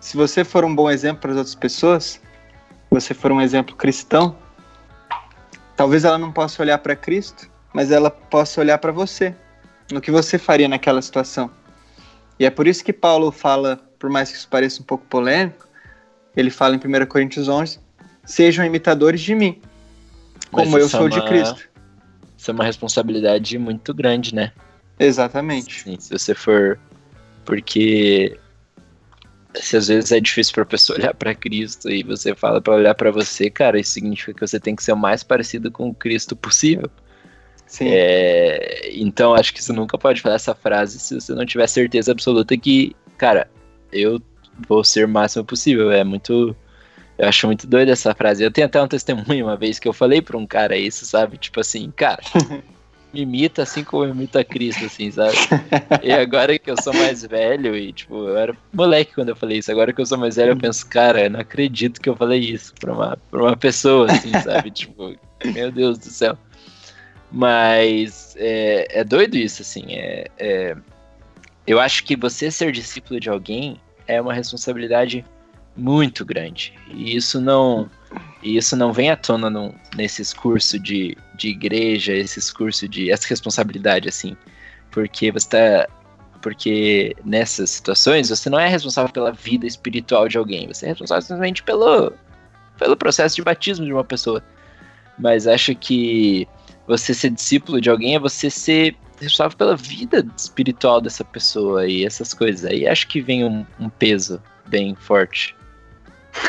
se você for um bom exemplo para as outras pessoas, você for um exemplo cristão, talvez ela não possa olhar para Cristo, mas ela possa olhar para você, no que você faria naquela situação. E é por isso que Paulo fala, por mais que isso pareça um pouco polêmico, ele fala em 1 Coríntios 11, sejam imitadores de mim, como Mas eu é sou de uma- Cristo. Isso é uma responsabilidade muito grande, né? Exatamente. Sim, se você for. Porque. Se às vezes é difícil pra pessoa olhar pra Cristo e você fala pra olhar pra você, cara, isso significa que você tem que ser o mais parecido com o Cristo possível. Sim. É, então acho que você nunca pode falar essa frase se você não tiver certeza absoluta que, cara, eu vou ser o máximo possível. É muito. Eu acho muito doido essa frase. Eu tenho até um testemunho uma vez que eu falei pra um cara isso, sabe? Tipo assim, cara, me imita assim como eu imito a Cristo, assim, sabe? E agora que eu sou mais velho e, tipo, eu era moleque quando eu falei isso. Agora que eu sou mais velho, eu penso, cara, eu não acredito que eu falei isso pra uma, pra uma pessoa, assim, sabe? Tipo, meu Deus do céu. Mas é, é doido isso, assim. É, é- eu acho que você ser discípulo de alguém é uma responsabilidade muito grande. E isso não, isso não vem à tona num- nesses cursos de, de igreja, esses cursos de. essa responsabilidade, assim. Porque você tá. Porque nessas situações você não é responsável pela vida espiritual de alguém, você é responsável simplesmente pelo, pelo processo de batismo de uma pessoa. Mas acho que você ser discípulo de alguém é você ser responsável pela vida espiritual dessa pessoa e essas coisas. Aí acho que vem um, um peso bem forte.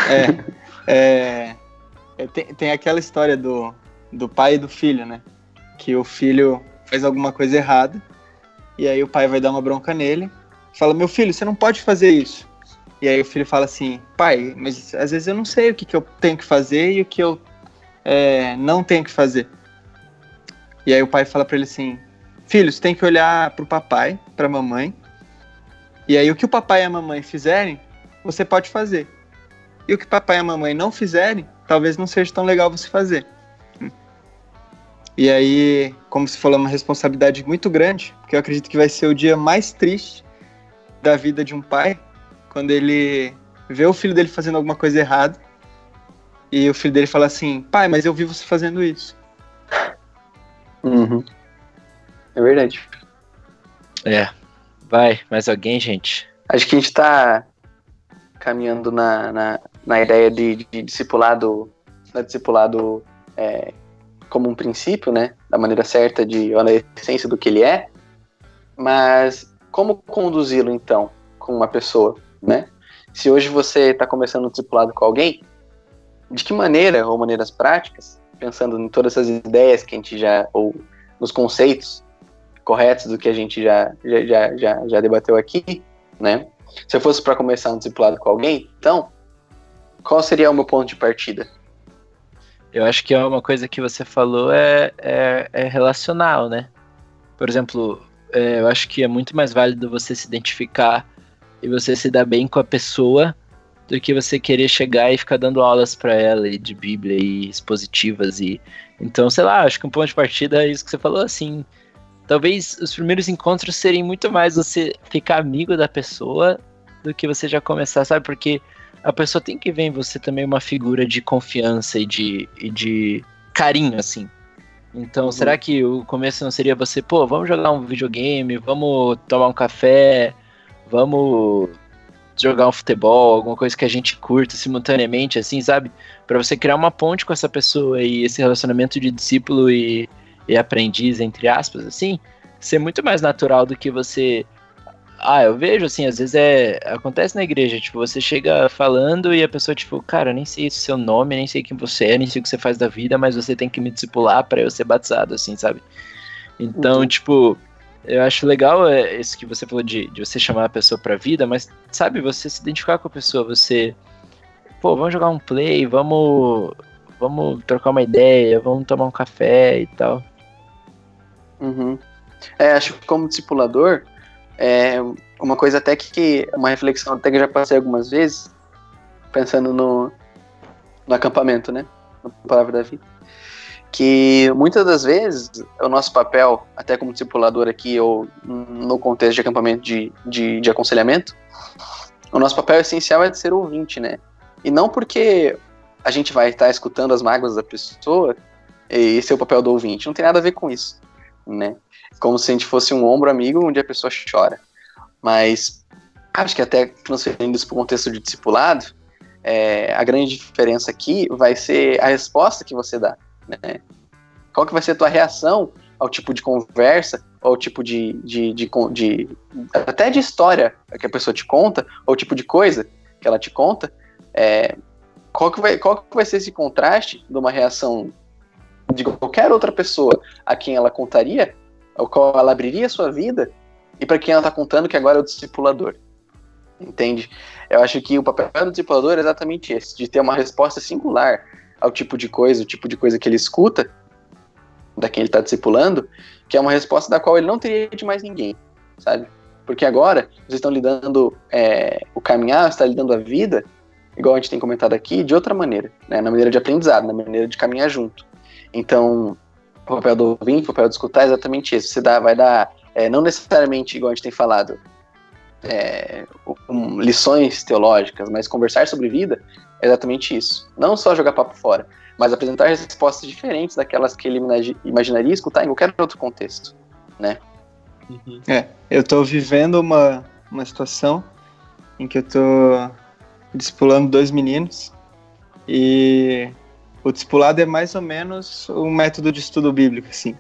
É, é, é, tem, tem aquela história do, do pai e do filho, né? Que o filho faz alguma coisa errada e aí o pai vai dar uma bronca nele, fala: Meu filho, você não pode fazer isso. E aí o filho fala assim: Pai, mas às vezes eu não sei o que, que eu tenho que fazer e o que eu é, não tenho que fazer. E aí o pai fala pra ele assim: Filho, você tem que olhar pro papai, pra mamãe. E aí o que o papai e a mamãe fizerem, você pode fazer. E o que papai e a mamãe não fizerem, talvez não seja tão legal você fazer. E aí, como se falou, é uma responsabilidade muito grande, porque eu acredito que vai ser o dia mais triste da vida de um pai, quando ele vê o filho dele fazendo alguma coisa errada, e o filho dele fala assim, pai, mas eu vi você fazendo isso. Uhum. É verdade. É. Vai, mais alguém, gente? Acho que a gente tá caminhando na, na, na ideia de, de discipulado, da discipulado é, como um princípio, né? Da maneira certa de ou na essência do que ele é. Mas como conduzi-lo então com uma pessoa, né? Se hoje você está começando um discipulado com alguém, de que maneira ou maneiras práticas, pensando em todas essas ideias que a gente já ou nos conceitos corretos do que a gente já já, já, já, já debateu aqui, né? Se eu fosse para começar um discipulado com alguém, então, qual seria o meu ponto de partida? Eu acho que é uma coisa que você falou é, é, é relacional, né? Por exemplo, é, eu acho que é muito mais válido você se identificar e você se dar bem com a pessoa do que você querer chegar e ficar dando aulas para ela de Bíblia e expositivas e então, sei lá, acho que um ponto de partida é isso que você falou assim. Talvez os primeiros encontros serem muito mais você ficar amigo da pessoa do que você já começar, sabe? Porque a pessoa tem que ver em você também uma figura de confiança e de, e de carinho, assim. Então, será que o começo não seria você, pô, vamos jogar um videogame, vamos tomar um café, vamos jogar um futebol, alguma coisa que a gente curta simultaneamente, assim, sabe? Pra você criar uma ponte com essa pessoa e esse relacionamento de discípulo e, e aprendiz, entre aspas, assim, ser muito mais natural do que você ah, eu vejo assim, às vezes é. Acontece na igreja, tipo, você chega falando e a pessoa, tipo, cara, nem sei o seu nome, nem sei quem você é, nem sei o que você faz da vida, mas você tem que me discipular para eu ser batizado, assim, sabe? Então, Uhum. tipo, eu acho legal é, isso que você falou de, de você chamar a pessoa pra vida, mas, sabe, você se identificar com a pessoa, você. Pô, vamos jogar um play, vamos. Vamos trocar uma ideia, vamos tomar um café e tal. Uhum. É, acho que como discipulador, é uma coisa até que, uma reflexão até que eu já passei algumas vezes, pensando no, no acampamento, né? Na palavra da vida. Que muitas das vezes o nosso papel, até como discipulador aqui, ou no contexto de acampamento de, de, de aconselhamento, o nosso papel essencial é de ser ouvinte, né? E não porque a gente vai estar escutando as mágoas da pessoa, esse é o papel do ouvinte, não tem nada a ver com isso, né? Como se a gente fosse um ombro amigo onde a pessoa chora. Mas acho que até transferindo isso para o contexto de discipulado, é, a grande diferença aqui vai ser a resposta que você dá, né? Qual que vai ser a tua reação ao tipo de conversa, ao tipo de, de, de, de, até de história que a pessoa te conta, ou tipo de coisa que ela te conta, é, qual, que vai, qual que vai ser esse contraste de uma reação de qualquer outra pessoa a quem ela contaria, ao qual ela abriria sua vida, e para quem ela está contando que agora é o discipulador. Entende? Eu acho que o papel do discipulador é exatamente esse, de ter uma resposta singular ao tipo de coisa, o tipo de coisa que ele escuta, da quem ele está discipulando, que é uma resposta da qual ele não teria de mais ninguém, sabe? Porque agora vocês estão lidando é, o caminhar, está lidando a vida, igual a gente tem comentado aqui, de outra maneira, né? na maneira de aprendizado, na maneira de caminhar junto. Então, o papel do ouvinte, o papel de escutar é exatamente isso. Você dá, vai dar, é, não necessariamente, igual a gente tem falado, é, um, lições teológicas, mas conversar sobre vida é exatamente isso. Não só jogar papo fora, mas apresentar respostas diferentes daquelas que ele imaginaria escutar em qualquer outro contexto, né? Uhum. É, eu estou vivendo uma, uma situação em que eu estou discipulando dois meninos e o discipulado é mais ou menos um método de estudo bíblico, assim.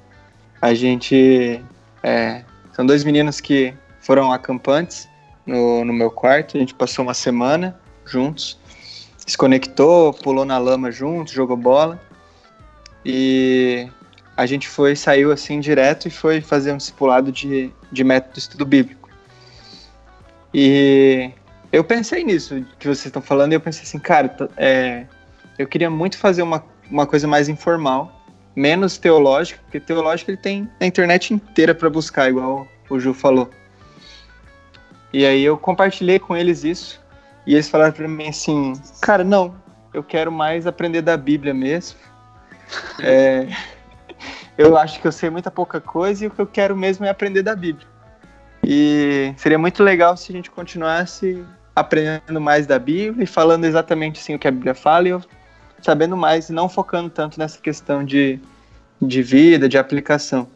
A gente é, são dois meninos que foram acampantes no, no meu quarto, a gente passou uma semana juntos se conectou, pulou na lama junto, jogou bola. E a gente foi, saiu assim direto e foi fazer um discipulado de, de método de estudo bíblico. E eu pensei nisso que vocês estão falando e eu pensei assim, cara, é, eu queria muito fazer uma, uma coisa mais informal, menos teológica, porque teológico ele tem a internet inteira para buscar, igual o Ju falou. E aí eu compartilhei com eles isso e eles falaram para mim assim, cara, não, eu quero mais aprender da Bíblia mesmo. É, eu acho que eu sei muita pouca coisa e o que eu quero mesmo é aprender da Bíblia. E seria muito legal se a gente continuasse aprendendo mais da Bíblia e falando exatamente assim o que a Bíblia fala e eu sabendo mais e não focando tanto nessa questão de, de vida, de aplicação.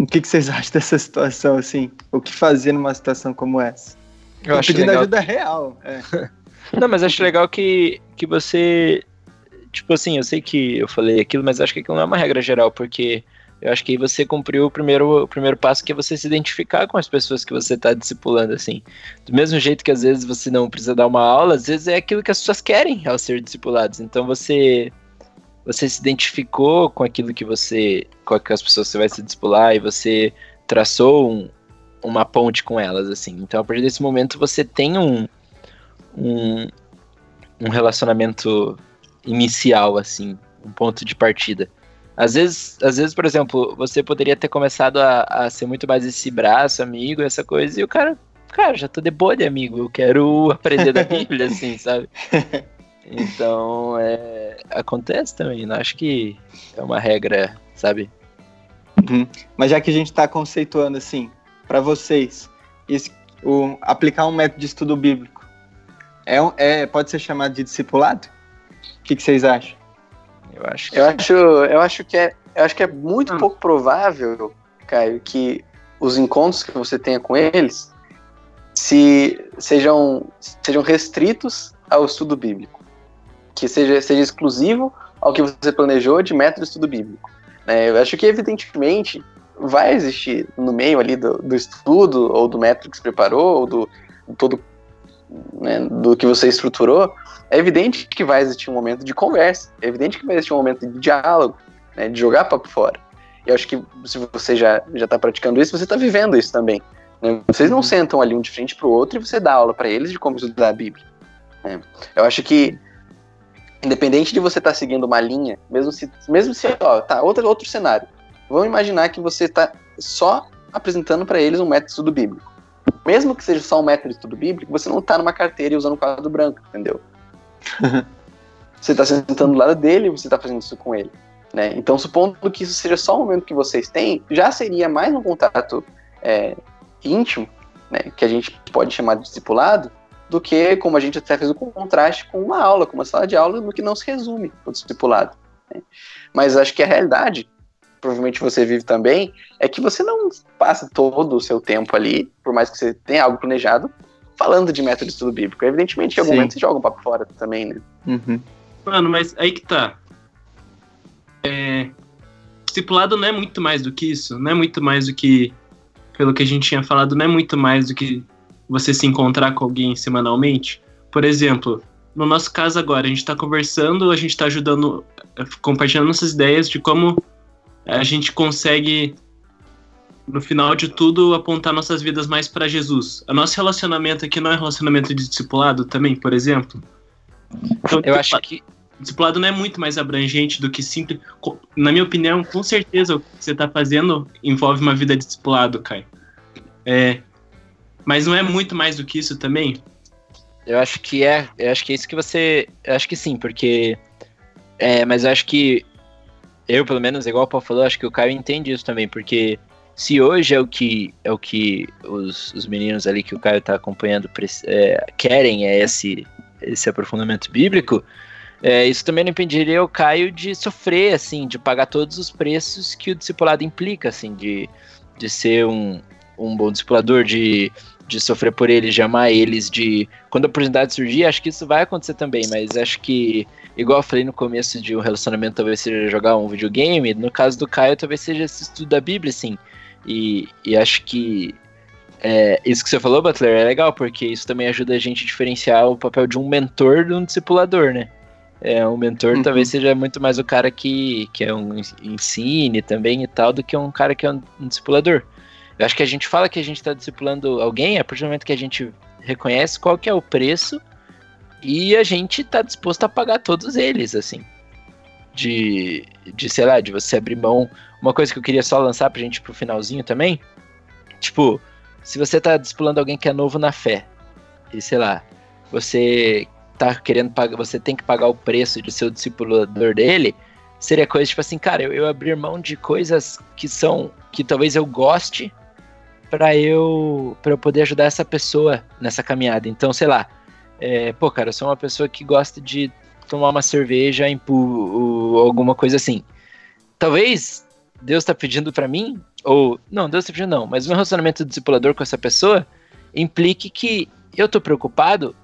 O que, que vocês acham dessa situação, assim? O que fazer numa situação como essa? Eu acho pedindo legal. ajuda real. É. Não, mas acho legal que, que você. Tipo assim, eu sei que eu falei aquilo, mas acho que aquilo não é uma regra geral, porque eu acho que aí você cumpriu o primeiro, o primeiro passo, que é você se identificar com as pessoas que você está discipulando, assim. Do mesmo jeito que às vezes você não precisa dar uma aula, às vezes é aquilo que as pessoas querem ao ser discipulados. Então você você se identificou com aquilo que você. com as pessoas que você vai se discipular e você traçou um, uma ponte com elas, assim. Então, a partir desse momento, você tem um, um, um relacionamento inicial, assim, um ponto de partida. Às vezes, às vezes, por exemplo, você poderia ter começado a, a ser muito mais esse braço, amigo, essa coisa, e o cara, cara, já tô de boa de amigo, eu quero aprender da Bíblia, assim, sabe? Então, é, acontece também, não acho que é uma regra, sabe? Uhum. Mas já que a gente está conceituando assim, para vocês, esse, o, aplicar um método de estudo bíblico é, é pode ser chamado de discipulado? O que, que vocês acham? Eu acho que eu acho, eu acho que é, eu acho que é muito hum. pouco provável, Caio, que os encontros que você tenha com eles se sejam, sejam restritos ao estudo bíblico, que seja, seja exclusivo ao que você planejou de método de estudo bíblico. É, eu acho que, evidentemente, vai existir no meio ali do, do estudo, ou do método que se preparou, ou do, do todo né, do que você estruturou, é evidente que vai existir um momento de conversa, é evidente que vai existir um momento de diálogo, né, de jogar papo fora. E eu acho que se você já já está praticando isso, você está vivendo isso também. Né? Vocês não uhum. sentam ali um de frente para o outro e você dá aula para eles de como estudar a Bíblia. Né? Eu acho que independente de você estar tá seguindo uma linha, mesmo se, mesmo se, ó, tá, outro, outro cenário. Vamos imaginar que você está só apresentando para eles um método bíblico. Mesmo que seja só um método de estudo bíblico, você não está numa carteira e usando um quadro branco, entendeu? você está sentando do lado dele e você está fazendo isso com ele. Né? Então, supondo que isso seja só um momento que vocês têm, já seria mais um contato é, íntimo, né, que a gente pode chamar de discipulado, do que, como a gente até fez o contraste com uma aula, com uma sala de aula, no que não se resume o discipulado. Né? Mas acho que a realidade provavelmente você vive também, é que você não passa todo o seu tempo ali, por mais que você tenha algo planejado, falando de método de estudo bíblico. Evidentemente, em algum Sim. momento você joga um papo fora também, né? Uhum. Mano, mas aí que tá. É. Discipulado não é muito mais do que isso. Não é muito mais do que. Pelo que a gente tinha falado, não é muito mais do que você se encontrar com alguém semanalmente. Por exemplo, no nosso caso agora, a gente tá conversando, a gente tá ajudando, compartilhando nossas ideias de como a gente consegue, no final de tudo, apontar nossas vidas mais pra Jesus. O nosso relacionamento aqui não é relacionamento de discipulado também, por exemplo? Então, Eu acho que. discipulado não é muito mais abrangente do que simples. Na minha opinião, com certeza o que você tá fazendo envolve uma vida de discipulado, Caio. É. Mas não é muito mais do que isso também? Eu acho que é. Eu acho que é isso que você. Eu acho que sim, porque. É, mas eu acho que. Eu, pelo menos, igual o Paulo falou, acho que o Caio entende isso também, porque se hoje é o que é o que os, os meninos ali que o Caio tá acompanhando é, querem, é esse, esse aprofundamento bíblico, é, isso também não impediria o Caio de sofrer, assim, de pagar todos os preços que o discipulado implica, assim, de, de ser um, um bom discipulador, de, de sofrer por eles, de amar eles, de quando a oportunidade surgir, acho que isso vai acontecer também, mas acho que, igual eu falei no começo de um relacionamento, talvez seja jogar um videogame, no caso do Caio, talvez seja esse estudo da Bíblia, assim, e, e acho que é, isso que você falou, Butler, é legal, porque isso também ajuda a gente a diferenciar o papel de um mentor de um discipulador, né? É, um mentor Uhum. talvez seja muito mais o cara que, que é um ens- ensine também e tal, do que um cara que é um, um discipulador. Eu acho que a gente fala que a gente está discipulando alguém a partir do momento que a gente reconhece qual que é o preço e a gente tá disposto a pagar todos eles, assim. De, de, sei lá, de você abrir mão. Uma coisa que eu queria só lançar pra gente pro finalzinho também. Tipo, se você tá discipulando alguém que é novo na fé, e sei lá, você tá querendo pagar, você tem que pagar o preço de ser o discipulador dele, seria coisa tipo assim, cara, eu, eu abrir mão de coisas que são, que talvez eu goste para eu, pra eu poder ajudar essa pessoa nessa caminhada. Então, sei lá, é, pô, cara, eu sou uma pessoa que gosta de tomar uma cerveja em alguma coisa assim. Talvez Deus tá pedindo para mim, ou não, Deus tá pedindo não, mas meu relacionamento discipulador com essa pessoa implique que eu tô preocupado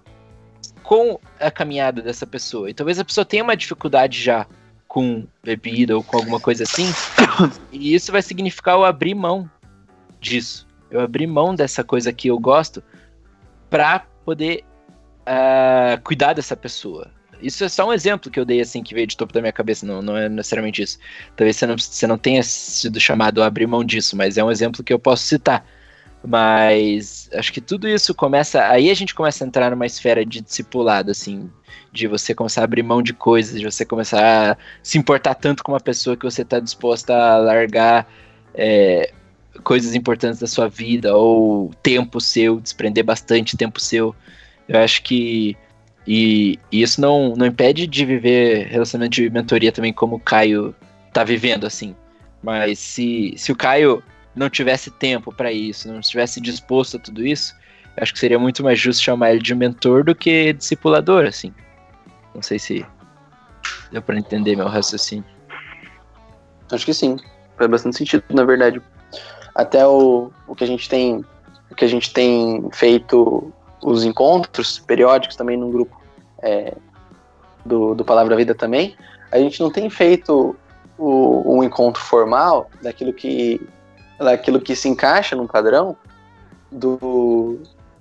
com a caminhada dessa pessoa. E talvez a pessoa tenha uma dificuldade já com bebida ou com alguma coisa assim, e isso vai significar eu abrir mão disso. Eu abrir mão dessa coisa que eu gosto pra poder ah, cuidar dessa pessoa. Isso é só um exemplo que eu dei assim que veio de topo da minha cabeça, não, não é necessariamente isso. Talvez você não, você não tenha sido chamado a abrir mão disso, mas é um exemplo que eu posso citar. Mas acho que tudo isso começa. Aí a gente começa a entrar numa esfera de discipulado, assim, de você começar a abrir mão de coisas, de você começar a se importar tanto com uma pessoa que você está disposta a largar é, coisas importantes da sua vida, ou tempo seu, desprender bastante tempo seu. Eu acho que. E, e isso não, não impede de viver relacionamento de mentoria também, como o Caio tá vivendo, assim. Mas se, se o Caio não tivesse tempo para isso, não estivesse disposto a tudo isso, acho que seria muito mais justo chamar ele de mentor do que discipulador, assim. Não sei se deu para entender meu raciocínio. Acho que sim. Faz bastante sentido, na verdade. Até o, o que a gente tem. O que a gente tem feito os encontros periódicos também no grupo é, do, do Palavra Vida também, a gente não tem feito o, um encontro formal daquilo que, daquilo que se encaixa num padrão do,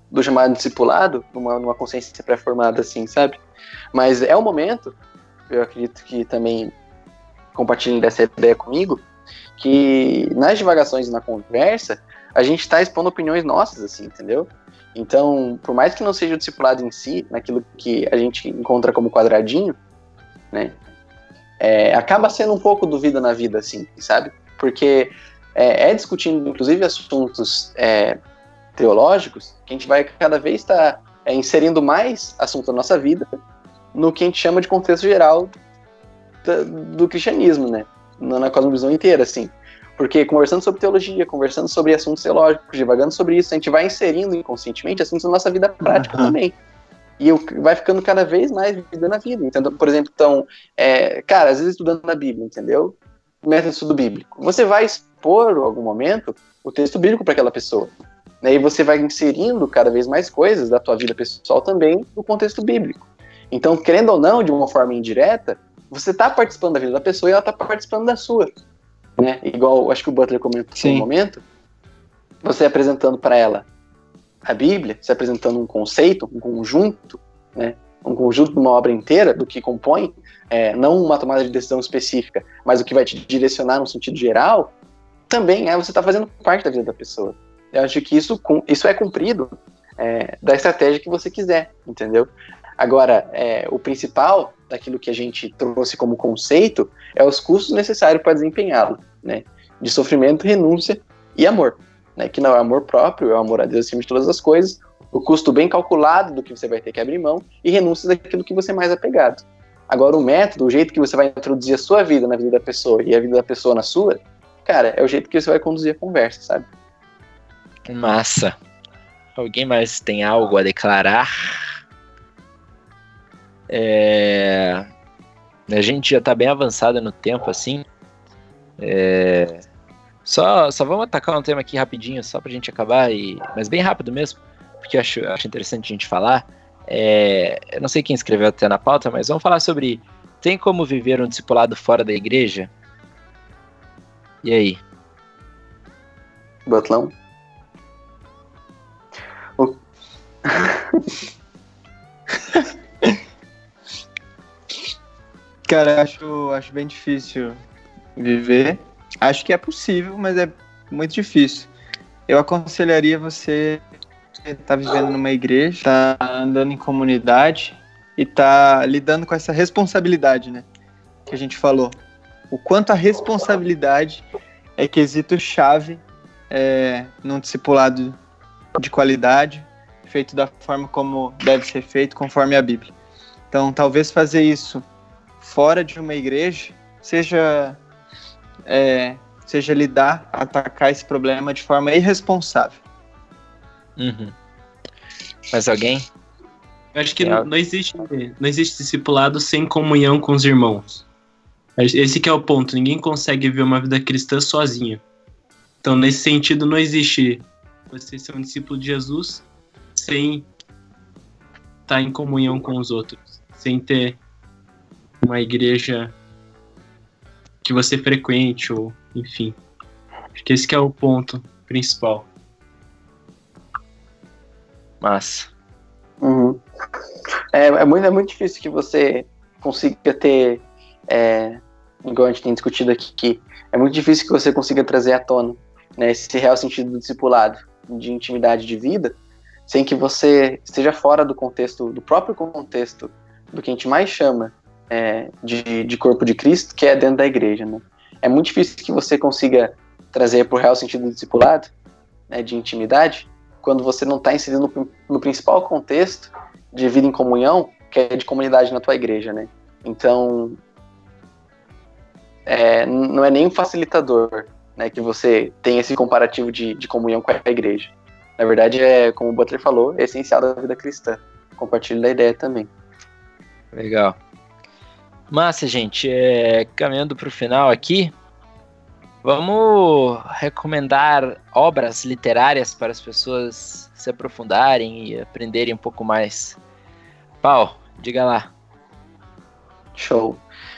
do chamado discipulado, numa, numa consciência pré-formada assim, sabe? Mas é o momento, eu acredito que também compartilhem dessa ideia comigo, que nas divagações e na conversa, a gente está expondo opiniões nossas, assim, entendeu? Então, por mais que não seja o discipulado em si, naquilo que a gente encontra como quadradinho, né? É, acaba sendo um pouco do vida na vida, assim, sabe? Porque é, é discutindo, inclusive, assuntos é, teológicos que a gente vai cada vez estar tá, é, inserindo mais assunto da nossa vida no que a gente chama de contexto geral do cristianismo, né? Na cosmovisão inteira, assim. Porque conversando sobre teologia, conversando sobre assuntos teológicos, divagando sobre isso, a gente vai inserindo inconscientemente assuntos da nossa vida prática uhum. também. E eu, vai ficando cada vez mais vida na vida. Então, por exemplo, então, é, cara, às vezes estudando na Bíblia, entendeu? Método de estudo bíblico. Você vai expor, em algum momento, o texto bíblico para aquela pessoa. Né? E você vai inserindo cada vez mais coisas da tua vida pessoal também no contexto bíblico. Então, querendo ou não, de uma forma indireta, você está participando da vida da pessoa e ela está participando da sua. Né? Igual, acho que o Butler comentou Sim. no momento, você apresentando para ela a Bíblia, se apresentando um conceito, um conjunto, né? um conjunto de uma obra inteira do que compõe, é, não uma tomada de decisão específica, mas o que vai te direcionar no sentido geral, também é você está fazendo parte da vida da pessoa. Eu acho que isso, isso é cumprido é, da estratégia que você quiser, entendeu? Agora, é, o principal daquilo que a gente trouxe como conceito é os custos necessários para desempenhá-lo, né? De sofrimento, renúncia e amor, né? Que não é amor próprio, é o amor a Deus acima de todas as coisas, o custo bem calculado do que você vai ter que abrir mão e renúncia daquilo que você é mais apegado. Agora, o método, o jeito que você vai introduzir a sua vida na vida da pessoa e a vida da pessoa na sua, cara, é o jeito que você vai conduzir a conversa, sabe? Massa. Alguém mais tem algo a declarar? É... A gente já tá bem avançado no tempo, assim. É... Só, só vamos atacar um tema aqui rapidinho, só pra gente acabar, e... mas bem rápido mesmo, porque eu acho, acho interessante a gente falar. É... Eu não sei quem escreveu até na pauta, mas vamos falar sobre tem como viver um discipulado fora da igreja? E aí? Butlão? Cara, acho, acho bem difícil viver. Acho que é possível, mas é muito difícil. Eu aconselharia você estar vivendo numa igreja, tá andando em comunidade e tá lidando com essa responsabilidade, né? Que a gente falou. O quanto a responsabilidade é quesito chave é, num discipulado de qualidade, feito da forma como deve ser feito, conforme a Bíblia. Então, talvez fazer isso fora de uma igreja seja é, seja lidar, atacar esse problema de forma irresponsável. Uhum. Mais alguém? Eu acho que É. não, não existe, não existe discipulado sem comunhão com os irmãos. Esse que é o ponto. Ninguém consegue viver uma vida cristã sozinho. Então, nesse sentido, não existe você ser um discípulo de Jesus sem estar em comunhão com os outros, sem ter uma igreja que você frequente ou, enfim. Acho que esse que é o ponto principal. Massa. Uhum. É, é, muito, é muito difícil que você consiga ter, é, igual a gente tem discutido aqui, que é muito difícil que você consiga trazer à tona né, esse real sentido do discipulado, de intimidade de vida, sem que você esteja fora do contexto, do próprio contexto do que a gente mais chama é, de, de corpo de Cristo, que é dentro da igreja. Né? É muito difícil que você consiga trazer para o real sentido do discipulado, né, de intimidade, quando você não está inserido no, no, principal contexto de vida em comunhão, que é de comunidade na tua igreja, né? Então, é, não é nem um facilitador, né, que você tem esse comparativo de, de comunhão com a igreja. Na verdade, é, como o Butler falou, é essencial da vida cristã. Compartilho da ideia também. Legal. Massa, gente. É, caminhando para o final aqui, vamos recomendar obras literárias para as pessoas se aprofundarem e aprenderem um pouco mais. Pau, diga lá. Show.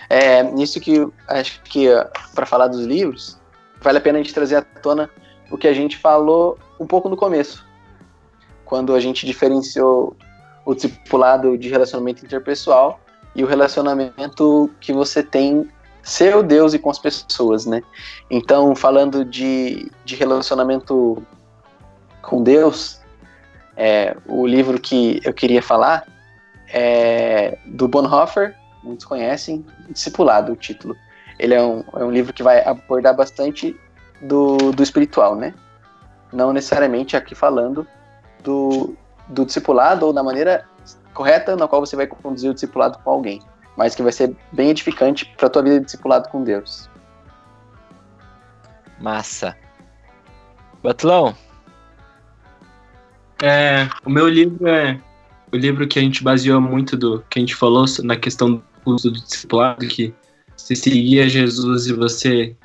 É, nisso que acho que para falar dos livros, vale a pena a gente trazer à tona o que a gente falou um pouco no começo, quando a gente diferenciou o discipulado de relacionamento interpessoal e o relacionamento que você tem seu Deus e com as pessoas, né? Então, falando de, de relacionamento com Deus, é, o livro que eu queria falar é do Bonhoeffer, muitos conhecem, Discipulado, o título. Ele é um, é um livro que vai abordar bastante do, do espiritual, né? Não necessariamente aqui falando do, do discipulado ou da maneira correta na qual você vai conduzir o discipulado com alguém, mas que vai ser bem edificante para a tua vida de discipulado com Deus. Massa. Batlão? É, o meu livro é o livro que a gente baseou muito do que a gente falou na questão do uso do discipulado, que se seguir a Jesus e você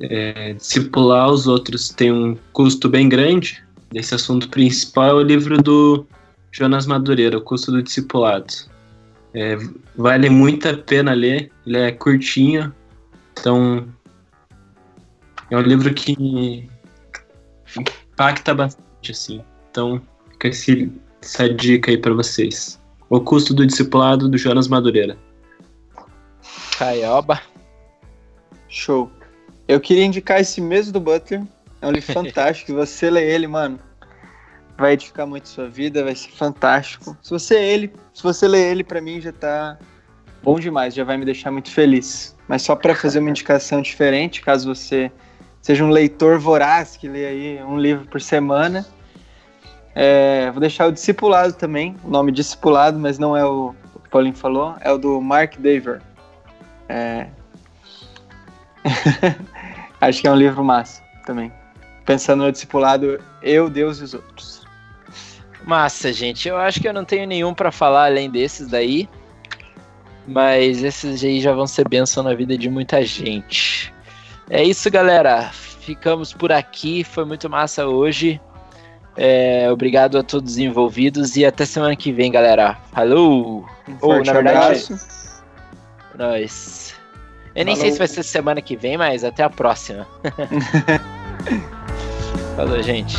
é, discipular os outros tem um custo bem grande, desse assunto principal é o livro do Jonas Madureira, O Custo do Discipulado. É, vale muito a pena ler, ele é curtinho, então é um livro que impacta bastante, assim. Então, fica esse, essa dica aí para vocês. O Custo do Discipulado, do Jonas Madureira. Caioba. Show. Eu queria indicar esse mesmo do Butler. É um livro fantástico. Se você ler ele, mano, vai edificar muito sua vida, vai ser fantástico. Se você ele, se você ler ele, para mim já tá bom demais, já vai me deixar muito feliz. Mas só para fazer uma indicação diferente, caso você seja um leitor voraz que lê aí um livro por semana, é, vou deixar o Discipulado também, o nome Discipulado, mas não é o, o que o Paulinho falou, é o do Mark Dever. É... Acho que é um livro massa também. Pensando no discipulado, eu, Deus e os outros. Massa, gente. Eu acho que eu não tenho nenhum para falar além desses daí. Mas esses aí já vão ser bênção na vida de muita gente. É isso, galera. Ficamos por aqui. Foi muito massa hoje. É, obrigado a todos os envolvidos e até semana que vem, galera. Falou! Um Ou, na verdade, abraço. nós. Eu nem Falou. sei se vai ser semana que vem, mas até a próxima. Falou, gente.